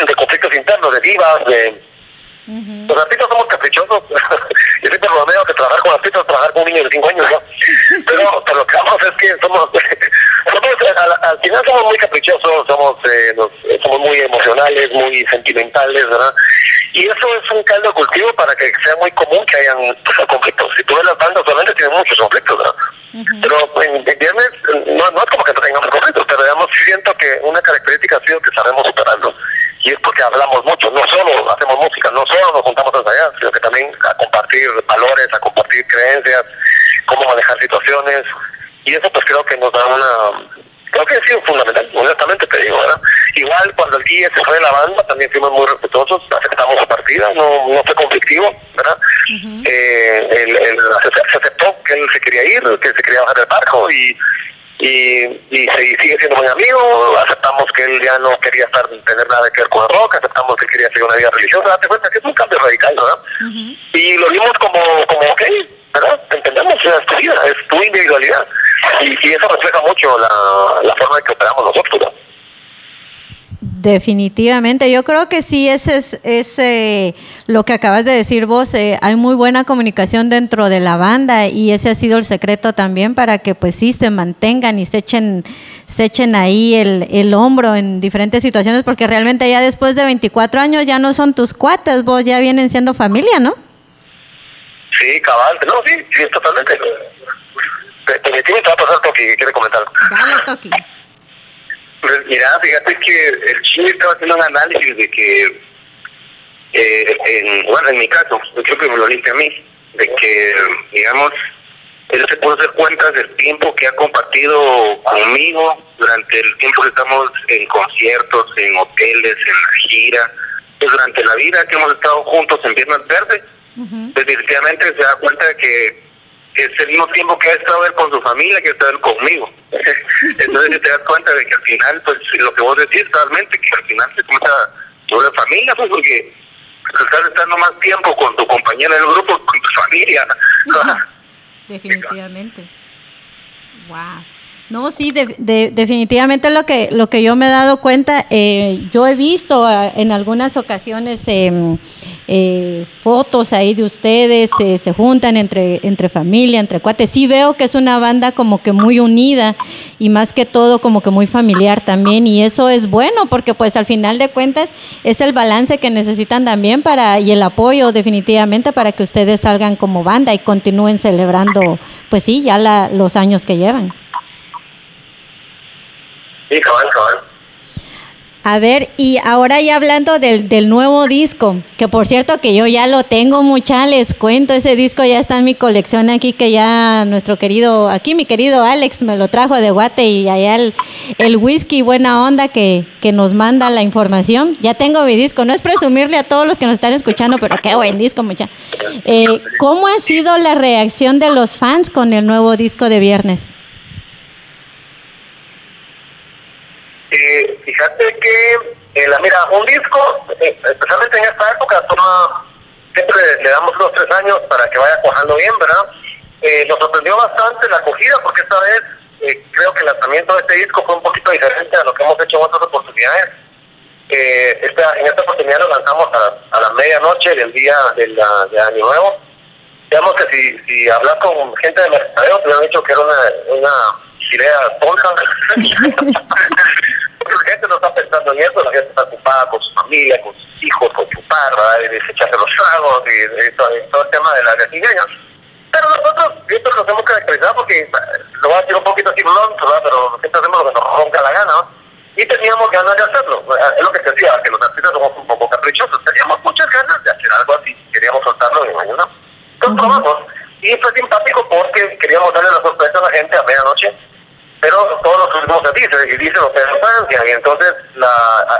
de conflictos internos, de divas, de, Los artistas somos caprichosos. Yo siempre veo que trabajar con artistas es trabajar con un niño de 5 años, ¿no? Pero, pero lo que vamos es que somos, somos al, al, final somos muy caprichosos, somos, eh, nos, somos muy emocionales, muy sentimentales, ¿verdad? Y eso es un caldo de cultivo para que sea muy común que hayan conflictos. Si tú ves las bandas, solamente tienen muchos conflictos, ¿verdad? Pero pues, en, viernes no, no es como que no tengamos conflictos, pero digamos, siento que una característica ha sido que sabemos superarlo y es porque hablamos mucho, no solo hacemos música, no solo nos juntamos a ensayar, sino que también a compartir valores, a compartir creencias, cómo manejar situaciones, y eso pues creo que nos da una, creo que ha sido fundamental, honestamente te digo, ¿verdad? Igual cuando el guía se fue de la banda, también fuimos muy respetuosos, aceptamos su partida, no, no fue conflictivo, ¿verdad? eh, el, el, se aceptó que él se quería ir, que se quería bajar del barco y y, y, sigue siendo muy amigo, aceptamos que él ya no quería estar tener nada que ver con el rock, aceptamos que él quería seguir una vida religiosa, date cuenta que es un cambio radical, ¿verdad? Y lo vimos como, como ok, ¿verdad? Entendemos, es tu vida, es tu individualidad, y, y eso refleja mucho la, la forma en que operamos nosotros, ¿verdad? Definitivamente, yo creo que sí, ese es ese, lo que acabas de decir vos, eh, hay muy buena comunicación dentro de la banda y ese ha sido el secreto también para que pues sí se mantengan y se echen, se echen ahí el, el hombro en diferentes situaciones porque realmente ya después de 24 años ya no son tus cuates, vos ya vienen siendo familia, ¿no? Sí, cabal, no, sí, sí, totalmente. Definitivamente va a pasar Toki, quiere comentar. Dale, Toki. Pues mira, fíjate que el chino estaba haciendo un análisis de que, eh, en, bueno, en mi caso, yo creo que me lo limpia a mí, de que, digamos, él se puede hacer cuentas del tiempo que ha compartido conmigo durante el tiempo que estamos en conciertos, en hoteles, en la gira, pues durante la vida que hemos estado juntos en Viernes Verde, pues definitivamente se da cuenta de que es el mismo tiempo que ha estado él con su familia que ha estado él conmigo. Entonces te das cuenta de que al final, pues lo que vos decís realmente, que al final se comienza sobre familia, pues porque estás estando más tiempo con tu compañera del grupo, con tu familia. Definitivamente. Wow. No, sí, de, de, definitivamente lo que, lo que yo me he dado cuenta, eh, yo he visto uh, en algunas ocasiones eh, eh, fotos ahí de ustedes, se juntan entre, entre familia, entre cuates. Sí veo que es una banda como que muy unida y más que todo como que muy familiar también y eso es bueno porque pues al final de cuentas es el balance que necesitan también para y el apoyo definitivamente para que ustedes salgan como banda y continúen celebrando pues sí, ya la, los años que llevan. Sí, cabal. A ver, y ahora ya hablando del, del, nuevo disco, que por cierto que yo ya lo tengo mucha, les cuento, ese disco ya está en mi colección aquí, que ya nuestro querido, aquí mi querido Alex me lo trajo de Guate y allá el, el whisky buena onda que, que nos manda la información. Ya tengo mi disco, no es presumirle a todos los que nos están escuchando, pero qué buen disco, mucha. Eh, ¿Cómo ha sido la reacción de los fans con el nuevo disco de viernes? Eh, fíjate que, eh, la, mira, un disco, eh, especialmente en esta época, toma, siempre le, damos unos tres años para que vaya cuajando bien, ¿verdad? nos sorprendió bastante la acogida porque esta vez creo que el lanzamiento de este disco fue un poquito diferente a lo que hemos hecho en otras oportunidades. esta, en esta oportunidad lo lanzamos a, a la medianoche del día de, la, de Año Nuevo. Digamos que si, si hablas con gente de mercadeo, te hubieran dicho que era una, una idea tonta. La gente no está pensando en eso, la gente está ocupada con su familia, con sus hijos, con su parra, y desecharse los tragos, y, y, todo, y, todo, el tema de las gatineñas. Pero nosotros siempre nos hemos caracterizado porque, lo voy a decir un poquito así ¿verdad? pero siempre hacemos lo que nos ronca la gana, ¿no? y teníamos ganas de hacerlo. Es lo que se decía, que los artistas somos un poco caprichosos. Teníamos muchas ganas de hacer algo así, queríamos soltarlo de mañana. Entonces probamos, y fue simpático porque queríamos darle la sorpresa a la gente a medianoche pero todos los últimos se dice, los en Francia, y entonces la,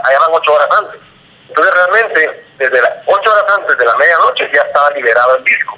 allá van ocho horas antes. Entonces realmente, desde las ocho horas antes de la medianoche ya estaba liberado el disco,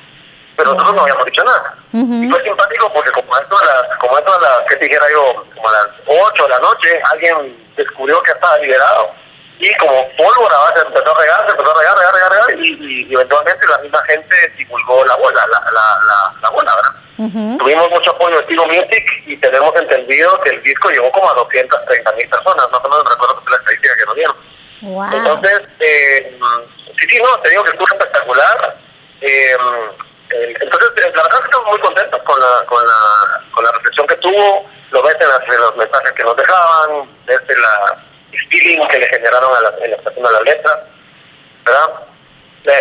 pero nosotros no habíamos dicho nada. Uh -huh. Y fue simpático porque como esto a las, como esto a las, que dijera yo, como a las ocho de la noche, alguien descubrió que estaba liberado, y como pólvora se empezó a regar, se empezó a regar, regar, regar, regar y, y, y, eventualmente la misma gente divulgó la bola, la, la, la, la bola, ¿verdad? Uh -huh. Tuvimos mucho apoyo de Tiro Music y tenemos entendido que el disco llegó como a 230 mil personas, más o menos recuerdo que la estadística que nos dieron. Wow. Entonces, eh, sí, sí, no, te digo que estuvo espectacular. Eh, eh, entonces, eh, la verdad es que estamos muy contentos con la, con la, con la recepción que tuvo. Lo ves en, las- en los mensajes que nos dejaban, desde la feeling que le generaron a la, en la estación de la letra, ¿verdad?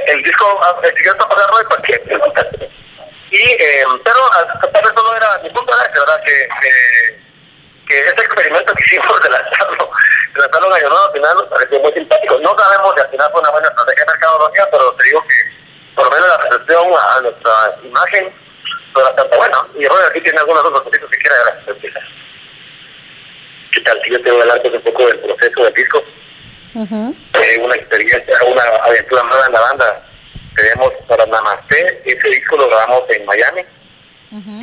El disco, ah, el siguiente para pasar porque y, eh, pero de eso no era, mi punto era ese, ¿verdad? Que, que, que este experimento que hicimos de lanzarlo, de lanzarlo en Nuevo, al final nos pareció muy simpático. No sabemos si al final fue una buena estrategia de mercadología, pero te digo que por lo menos la recepción a, nuestra imagen fue bastante buena. Y Roger aquí tiene algunos otros cositas que quiere agradecer. ¿Qué tal? Si yo te voy a hablar pues, un poco del proceso del disco eh, una experiencia, una aventura nueva en la banda. Tenemos para Namaste, ese disco lo grabamos en Miami.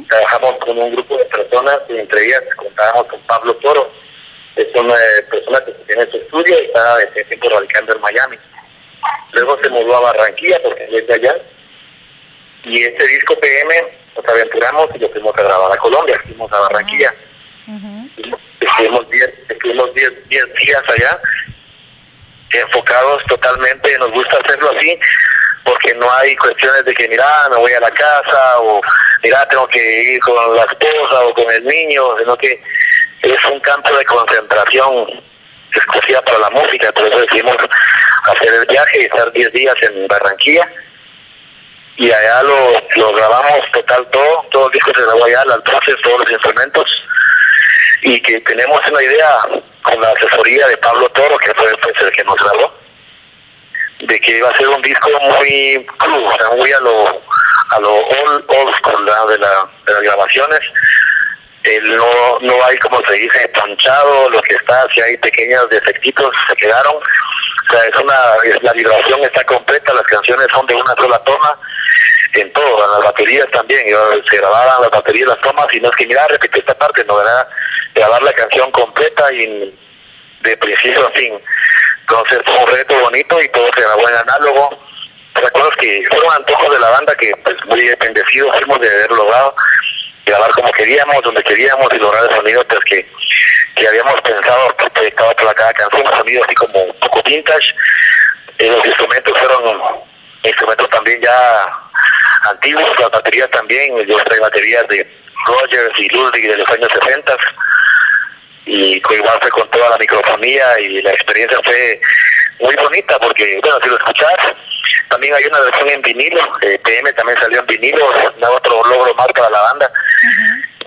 Trabajamos con un grupo de personas, y entre ellas contábamos con Pablo Toro, es una eh, persona que tiene su estudio y está desde tiempo radicando en Miami. Luego se mudó a Barranquilla porque él es de allá. Y este disco PM nos aventuramos y lo fuimos a grabar a Colombia, fuimos a Barranquilla. Estuvimos 10 estuvimos diez- diez días allá enfocados totalmente, nos gusta hacerlo así, porque no hay cuestiones de que, mira, me voy a la casa, o mira, tengo que ir con la esposa o con el niño, sino que es un campo de concentración exclusiva para la música, por eso decidimos hacer el viaje y estar 10 días en Barranquilla. Y allá lo, grabamos total todo, todo el disco se grabó allá, las voces, todos los instrumentos. Y que tenemos una idea con la asesoría de Pablo Toro, que fue pues, el que nos grabó, de que iba a ser un disco muy crudo, o sea, muy a lo, a lo old, old school de, la, de las grabaciones. No, no hay, como se dice, ponchado, lo que está, si hay pequeños defectitos, se quedaron. O sea, es una, es- la vibración está completa, las canciones son de una sola toma, en todo, en las baterías también, se grababan las baterías, las tomas, y no es que, mira, repite esta parte, no, ¿verdad? Grabar la canción completa y de principio a fin. Entonces fue un reto bonito y todo se grabó en análogo. Recuerdo que fueron antojos de la banda que pues muy bendecidos fuimos de haber logrado grabar como queríamos, donde queríamos y lograr el sonido pues que, que habíamos pensado pues, proyectado para cada canción, un sonido así como un poco vintage. Eh, los instrumentos fueron instrumentos también ya antiguos, las baterías también, yo traía baterías de Rogers y Ludwig de los años 60 y igual fue con toda la microfonía y la experiencia fue muy bonita porque, bueno, si lo escuchas, también hay una versión en vinilo, eh, PM también salió en vinilo, otro logro más para la banda.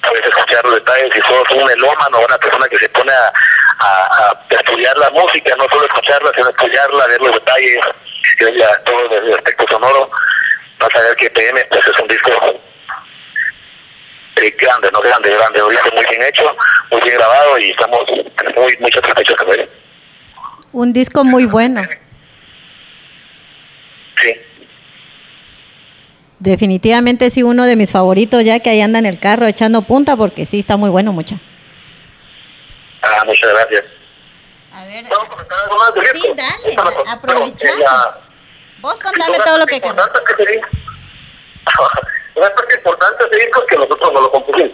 Puedes escuchar los detalles, si sos un melómano o una persona que se pone a, a- a estudiar la música, no solo escucharla, sino estudiarla, ver los detalles, ver todo el aspecto sonoro, vas a ver que PM pues, es un disco eh, grande, no grande, grande, un disco muy bien hecho, muy bien grabado y estamos muy, muy satisfechos con él. Un disco muy bueno. Sí. Definitivamente sí, uno de mis favoritos, ya que ahí anda en el carro echando punta, porque sí está muy bueno, mucha. Ah, muchas gracias. A ver, ¿Puedo comentar algo más Sí, dale, aprovechamos. vos contame todo lo que quieras. Una parte importante de ese disco es que nosotros no lo compusimos.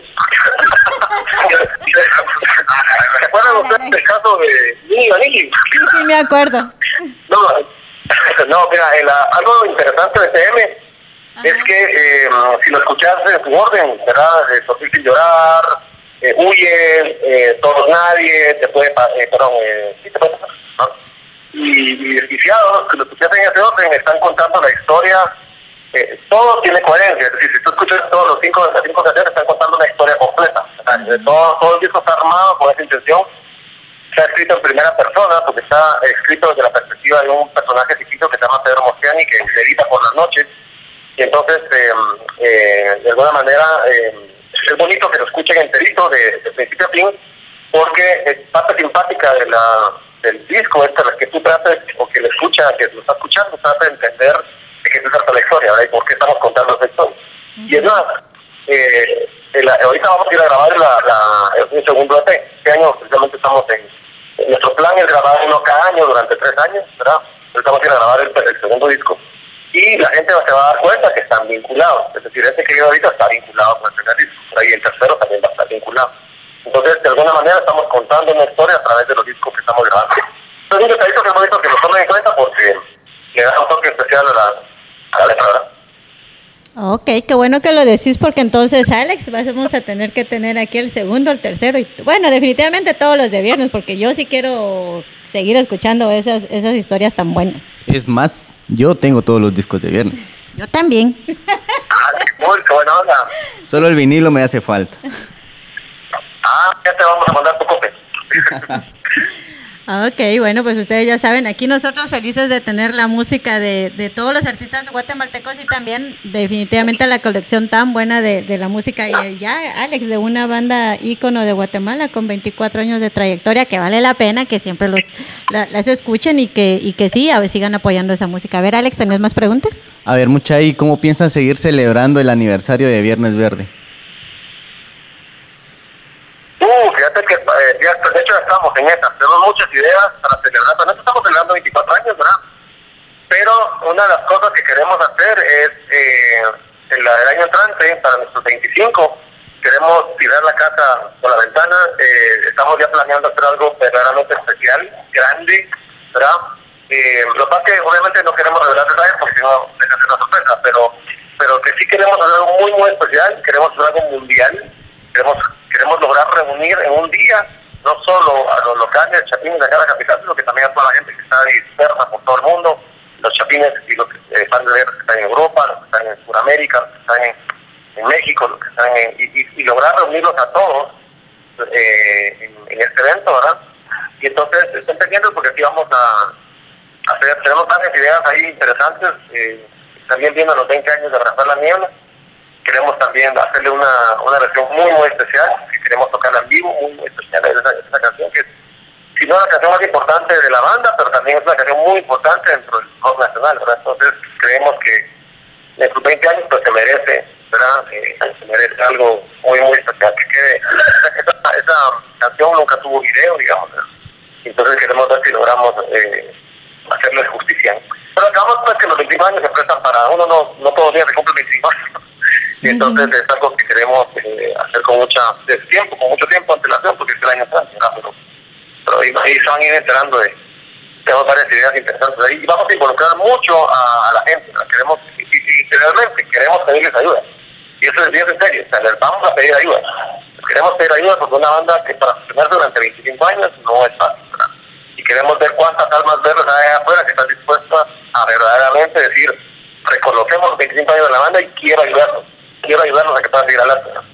¿Se acuerdan ustedes del caso de Nini Vanilli? Sí, sí, me acuerdo. No, no, mira, el, ah, algo interesante de PM es que eh, si lo escuchas en su orden, ¿verdad? Eh, Sofía sin llorar, eh, huye, eh, todos nadie, te puede, eh, perdón, eh, sí te puede pasar, ¿no? Y, y desquiciados, que lo escuchas en ese orden, están contando la historia, eh, todo tiene coherencia, es decir, si tú escuchas todos los cinco, las cinco canciones, están contando una historia completa, todo, todo el disco está armado con esa intención, está escrito en primera persona, porque está escrito desde la perspectiva de un personaje ficticio que se llama Pedro Mosciani, que edita por las noches. Y entonces, eh, eh, de alguna manera, eh, es bonito que lo escuchen enterito de, de principio a fin, porque parte simpática de la, del disco, es que tú trates, o que lo escucha, que lo está escuchando, trata de entender de qué se la historia, ¿verdad? Y por qué estamos contando esa historia. Y es más, eh, el- ahorita vamos a ir a grabar la, la, el segundo EP. Este año precisamente estamos en... Nuestro plan es grabar uno cada año durante tres años, ¿verdad? Ahorita vamos a ir a grabar el, el segundo disco. Y la gente se va a dar cuenta que están vinculados. Es decir, este que viene ahorita está vinculado con el primer disco. Y el tercero también va a estar vinculado. Entonces, de alguna manera estamos contando una historia a través de los discos que estamos grabando. Es un detallito que es bonito que lo tomen en cuenta porque le da un toque letra, ¿verdad? Ok, qué bueno que lo decís porque entonces Alex vamos a tener que tener aquí el segundo, el tercero y bueno, definitivamente todos los de viernes porque yo sí quiero seguir escuchando esas, esas historias tan buenas. Es más, yo tengo todos los discos de viernes. Yo también. Buena onda. Solo el vinilo me hace falta. Ah, ya te vamos a mandar tu copia. Ok, bueno, pues ustedes ya saben, aquí nosotros felices de tener la música de, de todos los artistas guatemaltecos y también definitivamente la colección tan buena de, de la música. Y ya, Alex, de una banda ícono de Guatemala con 24 años de trayectoria, que vale la pena que siempre los la- las escuchen y que, y que sí, a ver, sigan apoyando esa música. A ver, Alex, ¿tenés más preguntas? A ver, mucha, ¿y cómo piensan seguir celebrando el aniversario de Viernes Verde? Uh, fíjate que eh, ya, de hecho ya estamos en esa. Tenemos muchas ideas para celebrar. Pero nosotros estamos celebrando 24 años, ¿verdad? Pero una de las cosas que queremos hacer es, eh, en la, el año entrante, para nuestros 25, queremos tirar la casa por la ventana. Eh, estamos ya planeando hacer algo verdaderamente especial, grande, ¿verdad? Eh, lo que pasa es que obviamente no queremos revelar detalles porque si no deja de ser una sorpresa, pero, pero que sí queremos hacer algo muy, muy especial. Queremos hacer algo mundial. Queremos, queremos lograr reunir en un día no solo a los locales, chapines de acá de la capital, sino que también a toda la gente que está dispersa por todo el mundo, los chapines y los que van de ver que están en Europa, los que están en Sudamérica, los que están en, México, los que están en, y, y- lograr reunirlos a todos eh, en, en este evento, ¿verdad? Y entonces estén pendientes porque aquí vamos a hacer, tenemos varias ideas ahí interesantes, eh, también viendo los 20 años de Rafael La Niebla, queremos también hacerle una, una versión muy, muy especial, que queremos tocarla en vivo, muy, muy especial, esa, esa canción que es, si no la canción más importante de la banda, pero también es una canción muy importante dentro del rock nacional, ¿verdad? Entonces creemos que en sus 20 años pues se merece, ¿verdad? Eh, se merece algo muy, muy especial, que quede, esa, esa canción nunca tuvo video, digamos, ¿verdad? entonces queremos ver si logramos eh, hacerle justicia. Pero acabamos pues que los 25 años se prestan para uno, no, no todos los días se cumplen 25 años. Y entonces es algo que queremos eh, hacer con mucha de tiempo, con mucho tiempo de antelación, porque es el año ¿verdad? pero, pero ahí, ahí se van a ir enterando de, tenemos varias ideas interesantes ahí y vamos a involucrar mucho a, a la gente, queremos, y, y- y realmente queremos pedirles ayuda. Y eso es bien en serio, o sea, les vamos a pedir ayuda. Queremos pedir ayuda porque una banda que para sostenerse durante 25 años no es fácil, ¿verdad? Y queremos ver cuántas almas verdes hay allá afuera que están dispuestas a verdaderamente decir, reconocemos los 25 años de la banda y quiero ayudarlos, quiero ayudarlos a que puedan seguir adelante. ¿verdad?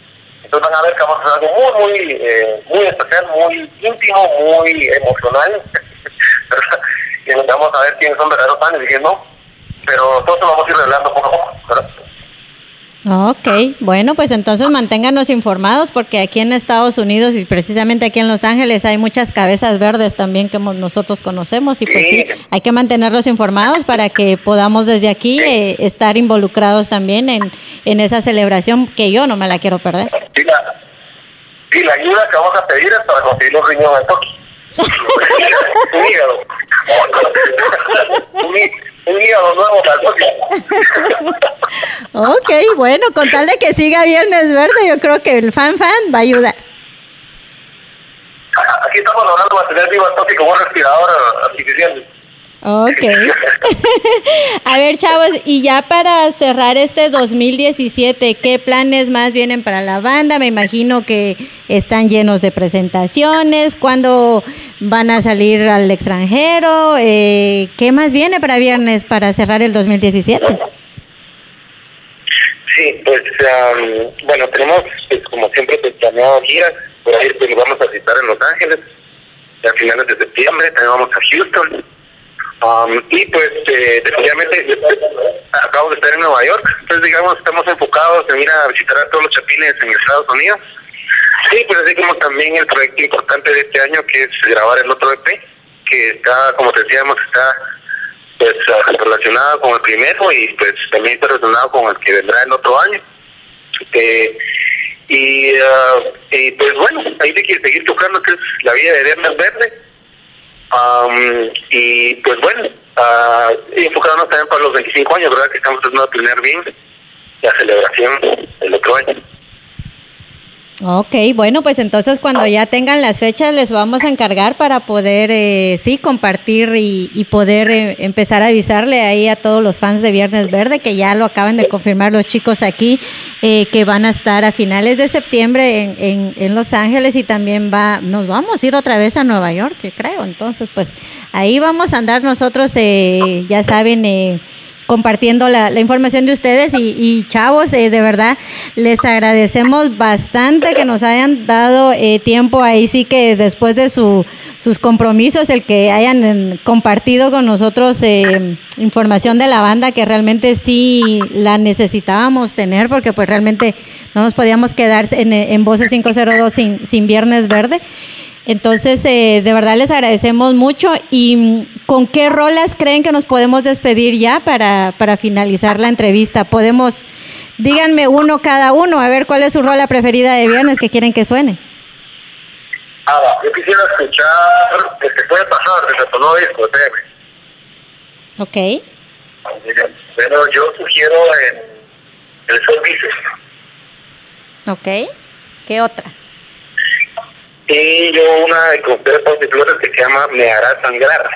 Entonces van a ver que vamos a hacer algo muy, muy, eh, muy especial, muy íntimo, muy emocional. y vamos a ver quiénes son verdaderos fans y quiénes no. Pero todo eso lo vamos a ir revelando poco a poco. ¿verdad? Ok, bueno, pues entonces manténganos informados porque aquí en Estados Unidos y precisamente aquí en Los Ángeles hay muchas cabezas verdes también que nosotros conocemos y pues sí, hay que mantenerlos informados para que podamos desde aquí eh, estar involucrados también en, en esa celebración que yo no me la quiero perder. Y la, y la ayuda que vamos a pedir es para conseguir al toque. un hígado. nuevo al toque. Ok, bueno, con tal de que siga Viernes Verde, yo creo que el fan fan va a ayudar. Aquí estamos hablando de mantener vivo toque con un respirador artificial. Ok. A ver, chavos, y ya para cerrar este 2017, ¿qué planes más vienen para la banda? Me imagino que están llenos de presentaciones. ¿Cuándo van a salir al extranjero? Eh, ¿Qué más viene para viernes para cerrar el 2017? Sí, pues bueno, tenemos pues, como siempre pues, planeado giras, por ahí pues, vamos a visitar en Los Ángeles a finales de septiembre, también vamos a Houston. Am, y pues eh, definitivamente acabo de estar en Nueva York, entonces digamos estamos enfocados en ir a visitar a todos los chapines en Estados Unidos. Sí, pues así como también el proyecto importante de este año que es grabar el otro EP, que está, como te decíamos, está pues ah, relacionado con el primero y pues también está relacionado con el que vendrá el otro año. Eh, y, ah, y pues bueno, ahí hay que seguir tocando que es la vida de Viernes Verde. Am, y pues bueno, y enfocándonos también para los 25 años, ¿verdad? Que estamos tratando de planear bien la celebración del otro año. Ok, bueno, pues entonces cuando ya tengan las fechas les vamos a encargar para poder, eh, sí, compartir y, poder eh, empezar a avisarle ahí a todos los fans de Viernes Verde, que ya lo acaban de confirmar los chicos aquí, eh, que van a estar a finales de septiembre en, en, Los Ángeles y también va, nos vamos a ir otra vez a Nueva York, creo. Entonces, pues ahí vamos a andar nosotros, eh, ya saben, eh, compartiendo la, la información de ustedes y, y chavos, eh, de verdad les agradecemos bastante que nos hayan dado eh, tiempo ahí sí que después de su, sus compromisos, el que hayan eh, compartido con nosotros eh, información de la banda que realmente sí la necesitábamos tener porque pues realmente no nos podíamos quedar en, en Voces 502 sin, sin Viernes Verde. Entonces, eh, de verdad les agradecemos mucho. ¿Y con qué rolas creen que nos podemos despedir ya para, para finalizar la entrevista? Podemos, díganme uno cada uno, a ver cuál es su rola preferida de viernes que quieren que suene. Ah, yo quisiera escuchar que se puede pasar desde tu nuevo disco. Ok. Bueno, yo sugiero en el Sol Dice. Ok. ¿Qué otra? Yo una de Conspira Paz y Flores que se llama Me hará sangrar.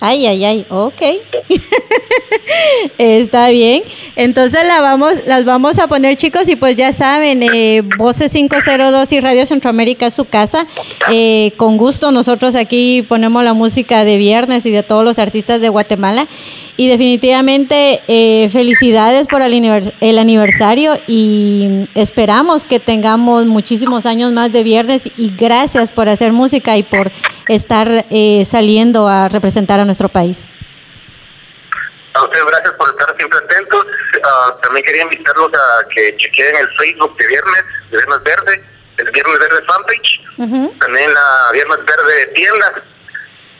Ay, ay, ay, ok. Está bien. Entonces la vamos, las vamos a poner, chicos, y pues ya saben, eh, Voces 502 y Radio Centroamérica es su casa. Eh, con gusto nosotros aquí ponemos la música de viernes y de todos los artistas de Guatemala. Y definitivamente eh, felicidades por el, anivers- el aniversario y esperamos que tengamos muchísimos años más de viernes y gracias por hacer música y por estar eh, saliendo a representar a nuestro país. A ustedes gracias por estar siempre atentos. Ah, también quería invitarlos a que chequeen el Facebook de Viernes, de Viernes Verde, el Viernes Verde fanpage, también la Viernes Verde tienda,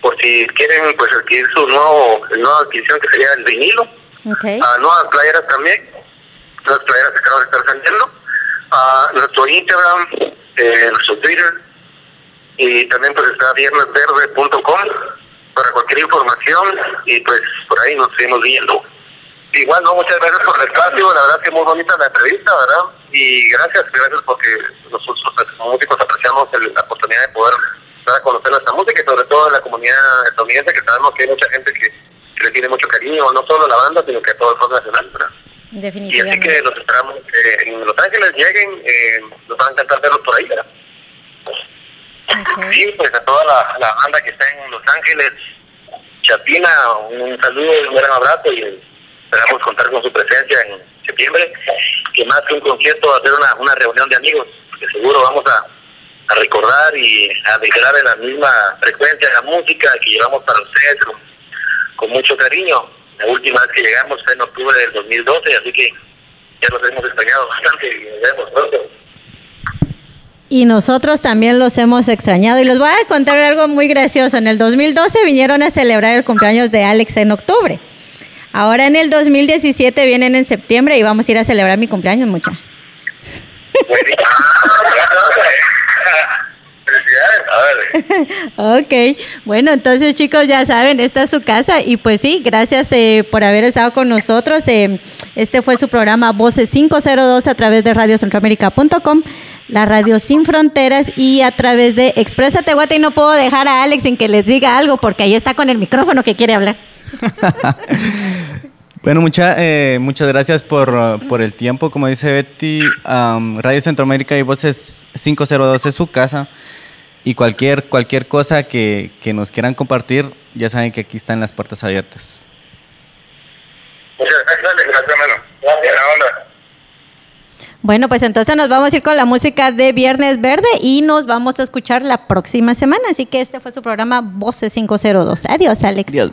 por si quieren pues adquirir su nuevo, nueva adquisición que sería el vinilo. Ok. Ah, nuevas playeras también, nuevas playeras que acaban de estar saliendo. Ah, nuestro Instagram, eh, nuestro Twitter, y también pues está viernesverde.com para cualquier información y pues por ahí nos seguimos viendo. Igual, no, muchas gracias por el espacio, la verdad que muy bonita la entrevista, ¿verdad? Y gracias, gracias porque nosotros pues, como músicos apreciamos el- la oportunidad de poder dar a conocer nuestra música y sobre todo en la comunidad estadounidense que sabemos que hay mucha gente que, que le tiene mucho cariño, no solo a la banda, sino que a todo el rock nacional, ¿verdad? Y así Definitivamente. que los esperamos que en Los Ángeles lleguen, eh, nos van a encantar verlos por ahí, ¿verdad? Sí, pues a toda la, la banda que está en Los Ángeles, Chapina, un saludo y un gran abrazo y esperamos contar con su presencia en septiembre, que más que un concierto va a ser una, una reunión de amigos, que seguro vamos a, a recordar y a vibrar en la misma frecuencia la música que llevamos para ustedes con, con mucho cariño. La última vez que llegamos fue en octubre del 2012, así que ya los hemos extrañado bastante y nos vemos pronto. Y nosotros también los hemos extrañado. Y les voy a contar algo muy gracioso. En el 2012 vinieron a celebrar el cumpleaños de Alex en octubre. Ahora en el 2017 vienen en septiembre y vamos a ir a celebrar mi cumpleaños, mucha. Buenísimo. Felicidades, a ver. Ok, bueno, entonces chicos ya saben, esta es su casa y pues sí, gracias eh, por haber estado con nosotros. Eh, este fue su programa Voces 502 a través de radiocentroamérica.com, la radio sin fronteras y a través de Expresa Tehuate y no puedo dejar a Alex en que les diga algo porque ahí está con el micrófono que quiere hablar. Bueno, mucha, eh, muchas gracias por, por el tiempo. Como dice Betty, am, Radio Centroamérica y Voces 502 es su casa. Y cualquier, cualquier cosa que, que nos quieran compartir, ya saben que aquí están las puertas abiertas. Muchas gracias, Alex. Gracias, hermano. Buena onda. Bueno, pues entonces nos vamos a ir con la música de Viernes Verde y nos vamos a escuchar la próxima semana. Así que este fue su programa Voces 502. Adiós, Alex. Dios.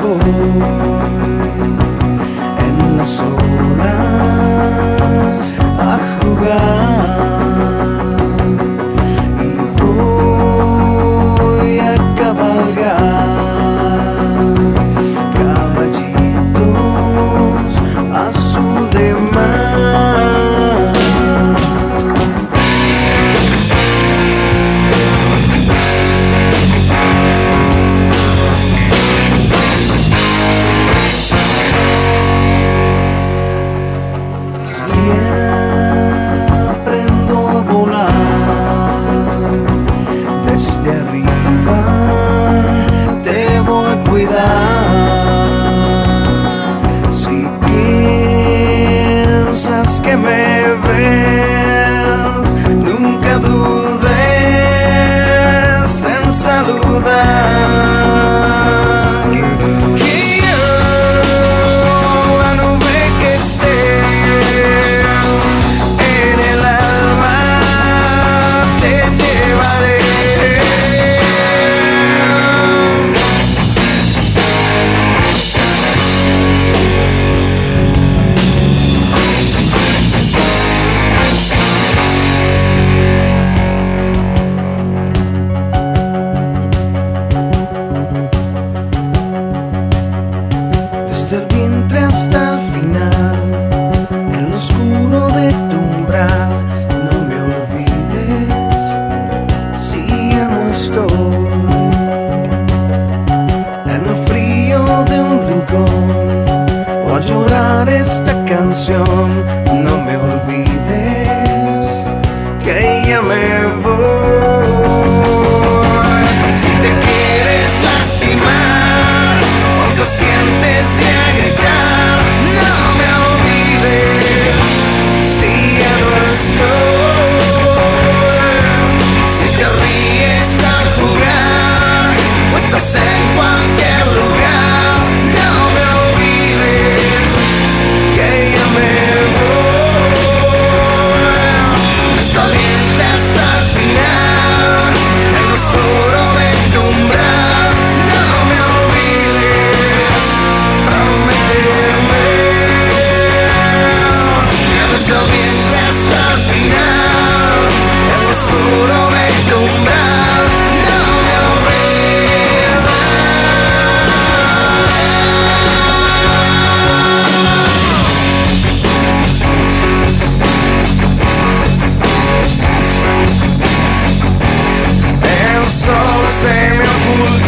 Voy en olas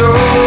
Oh.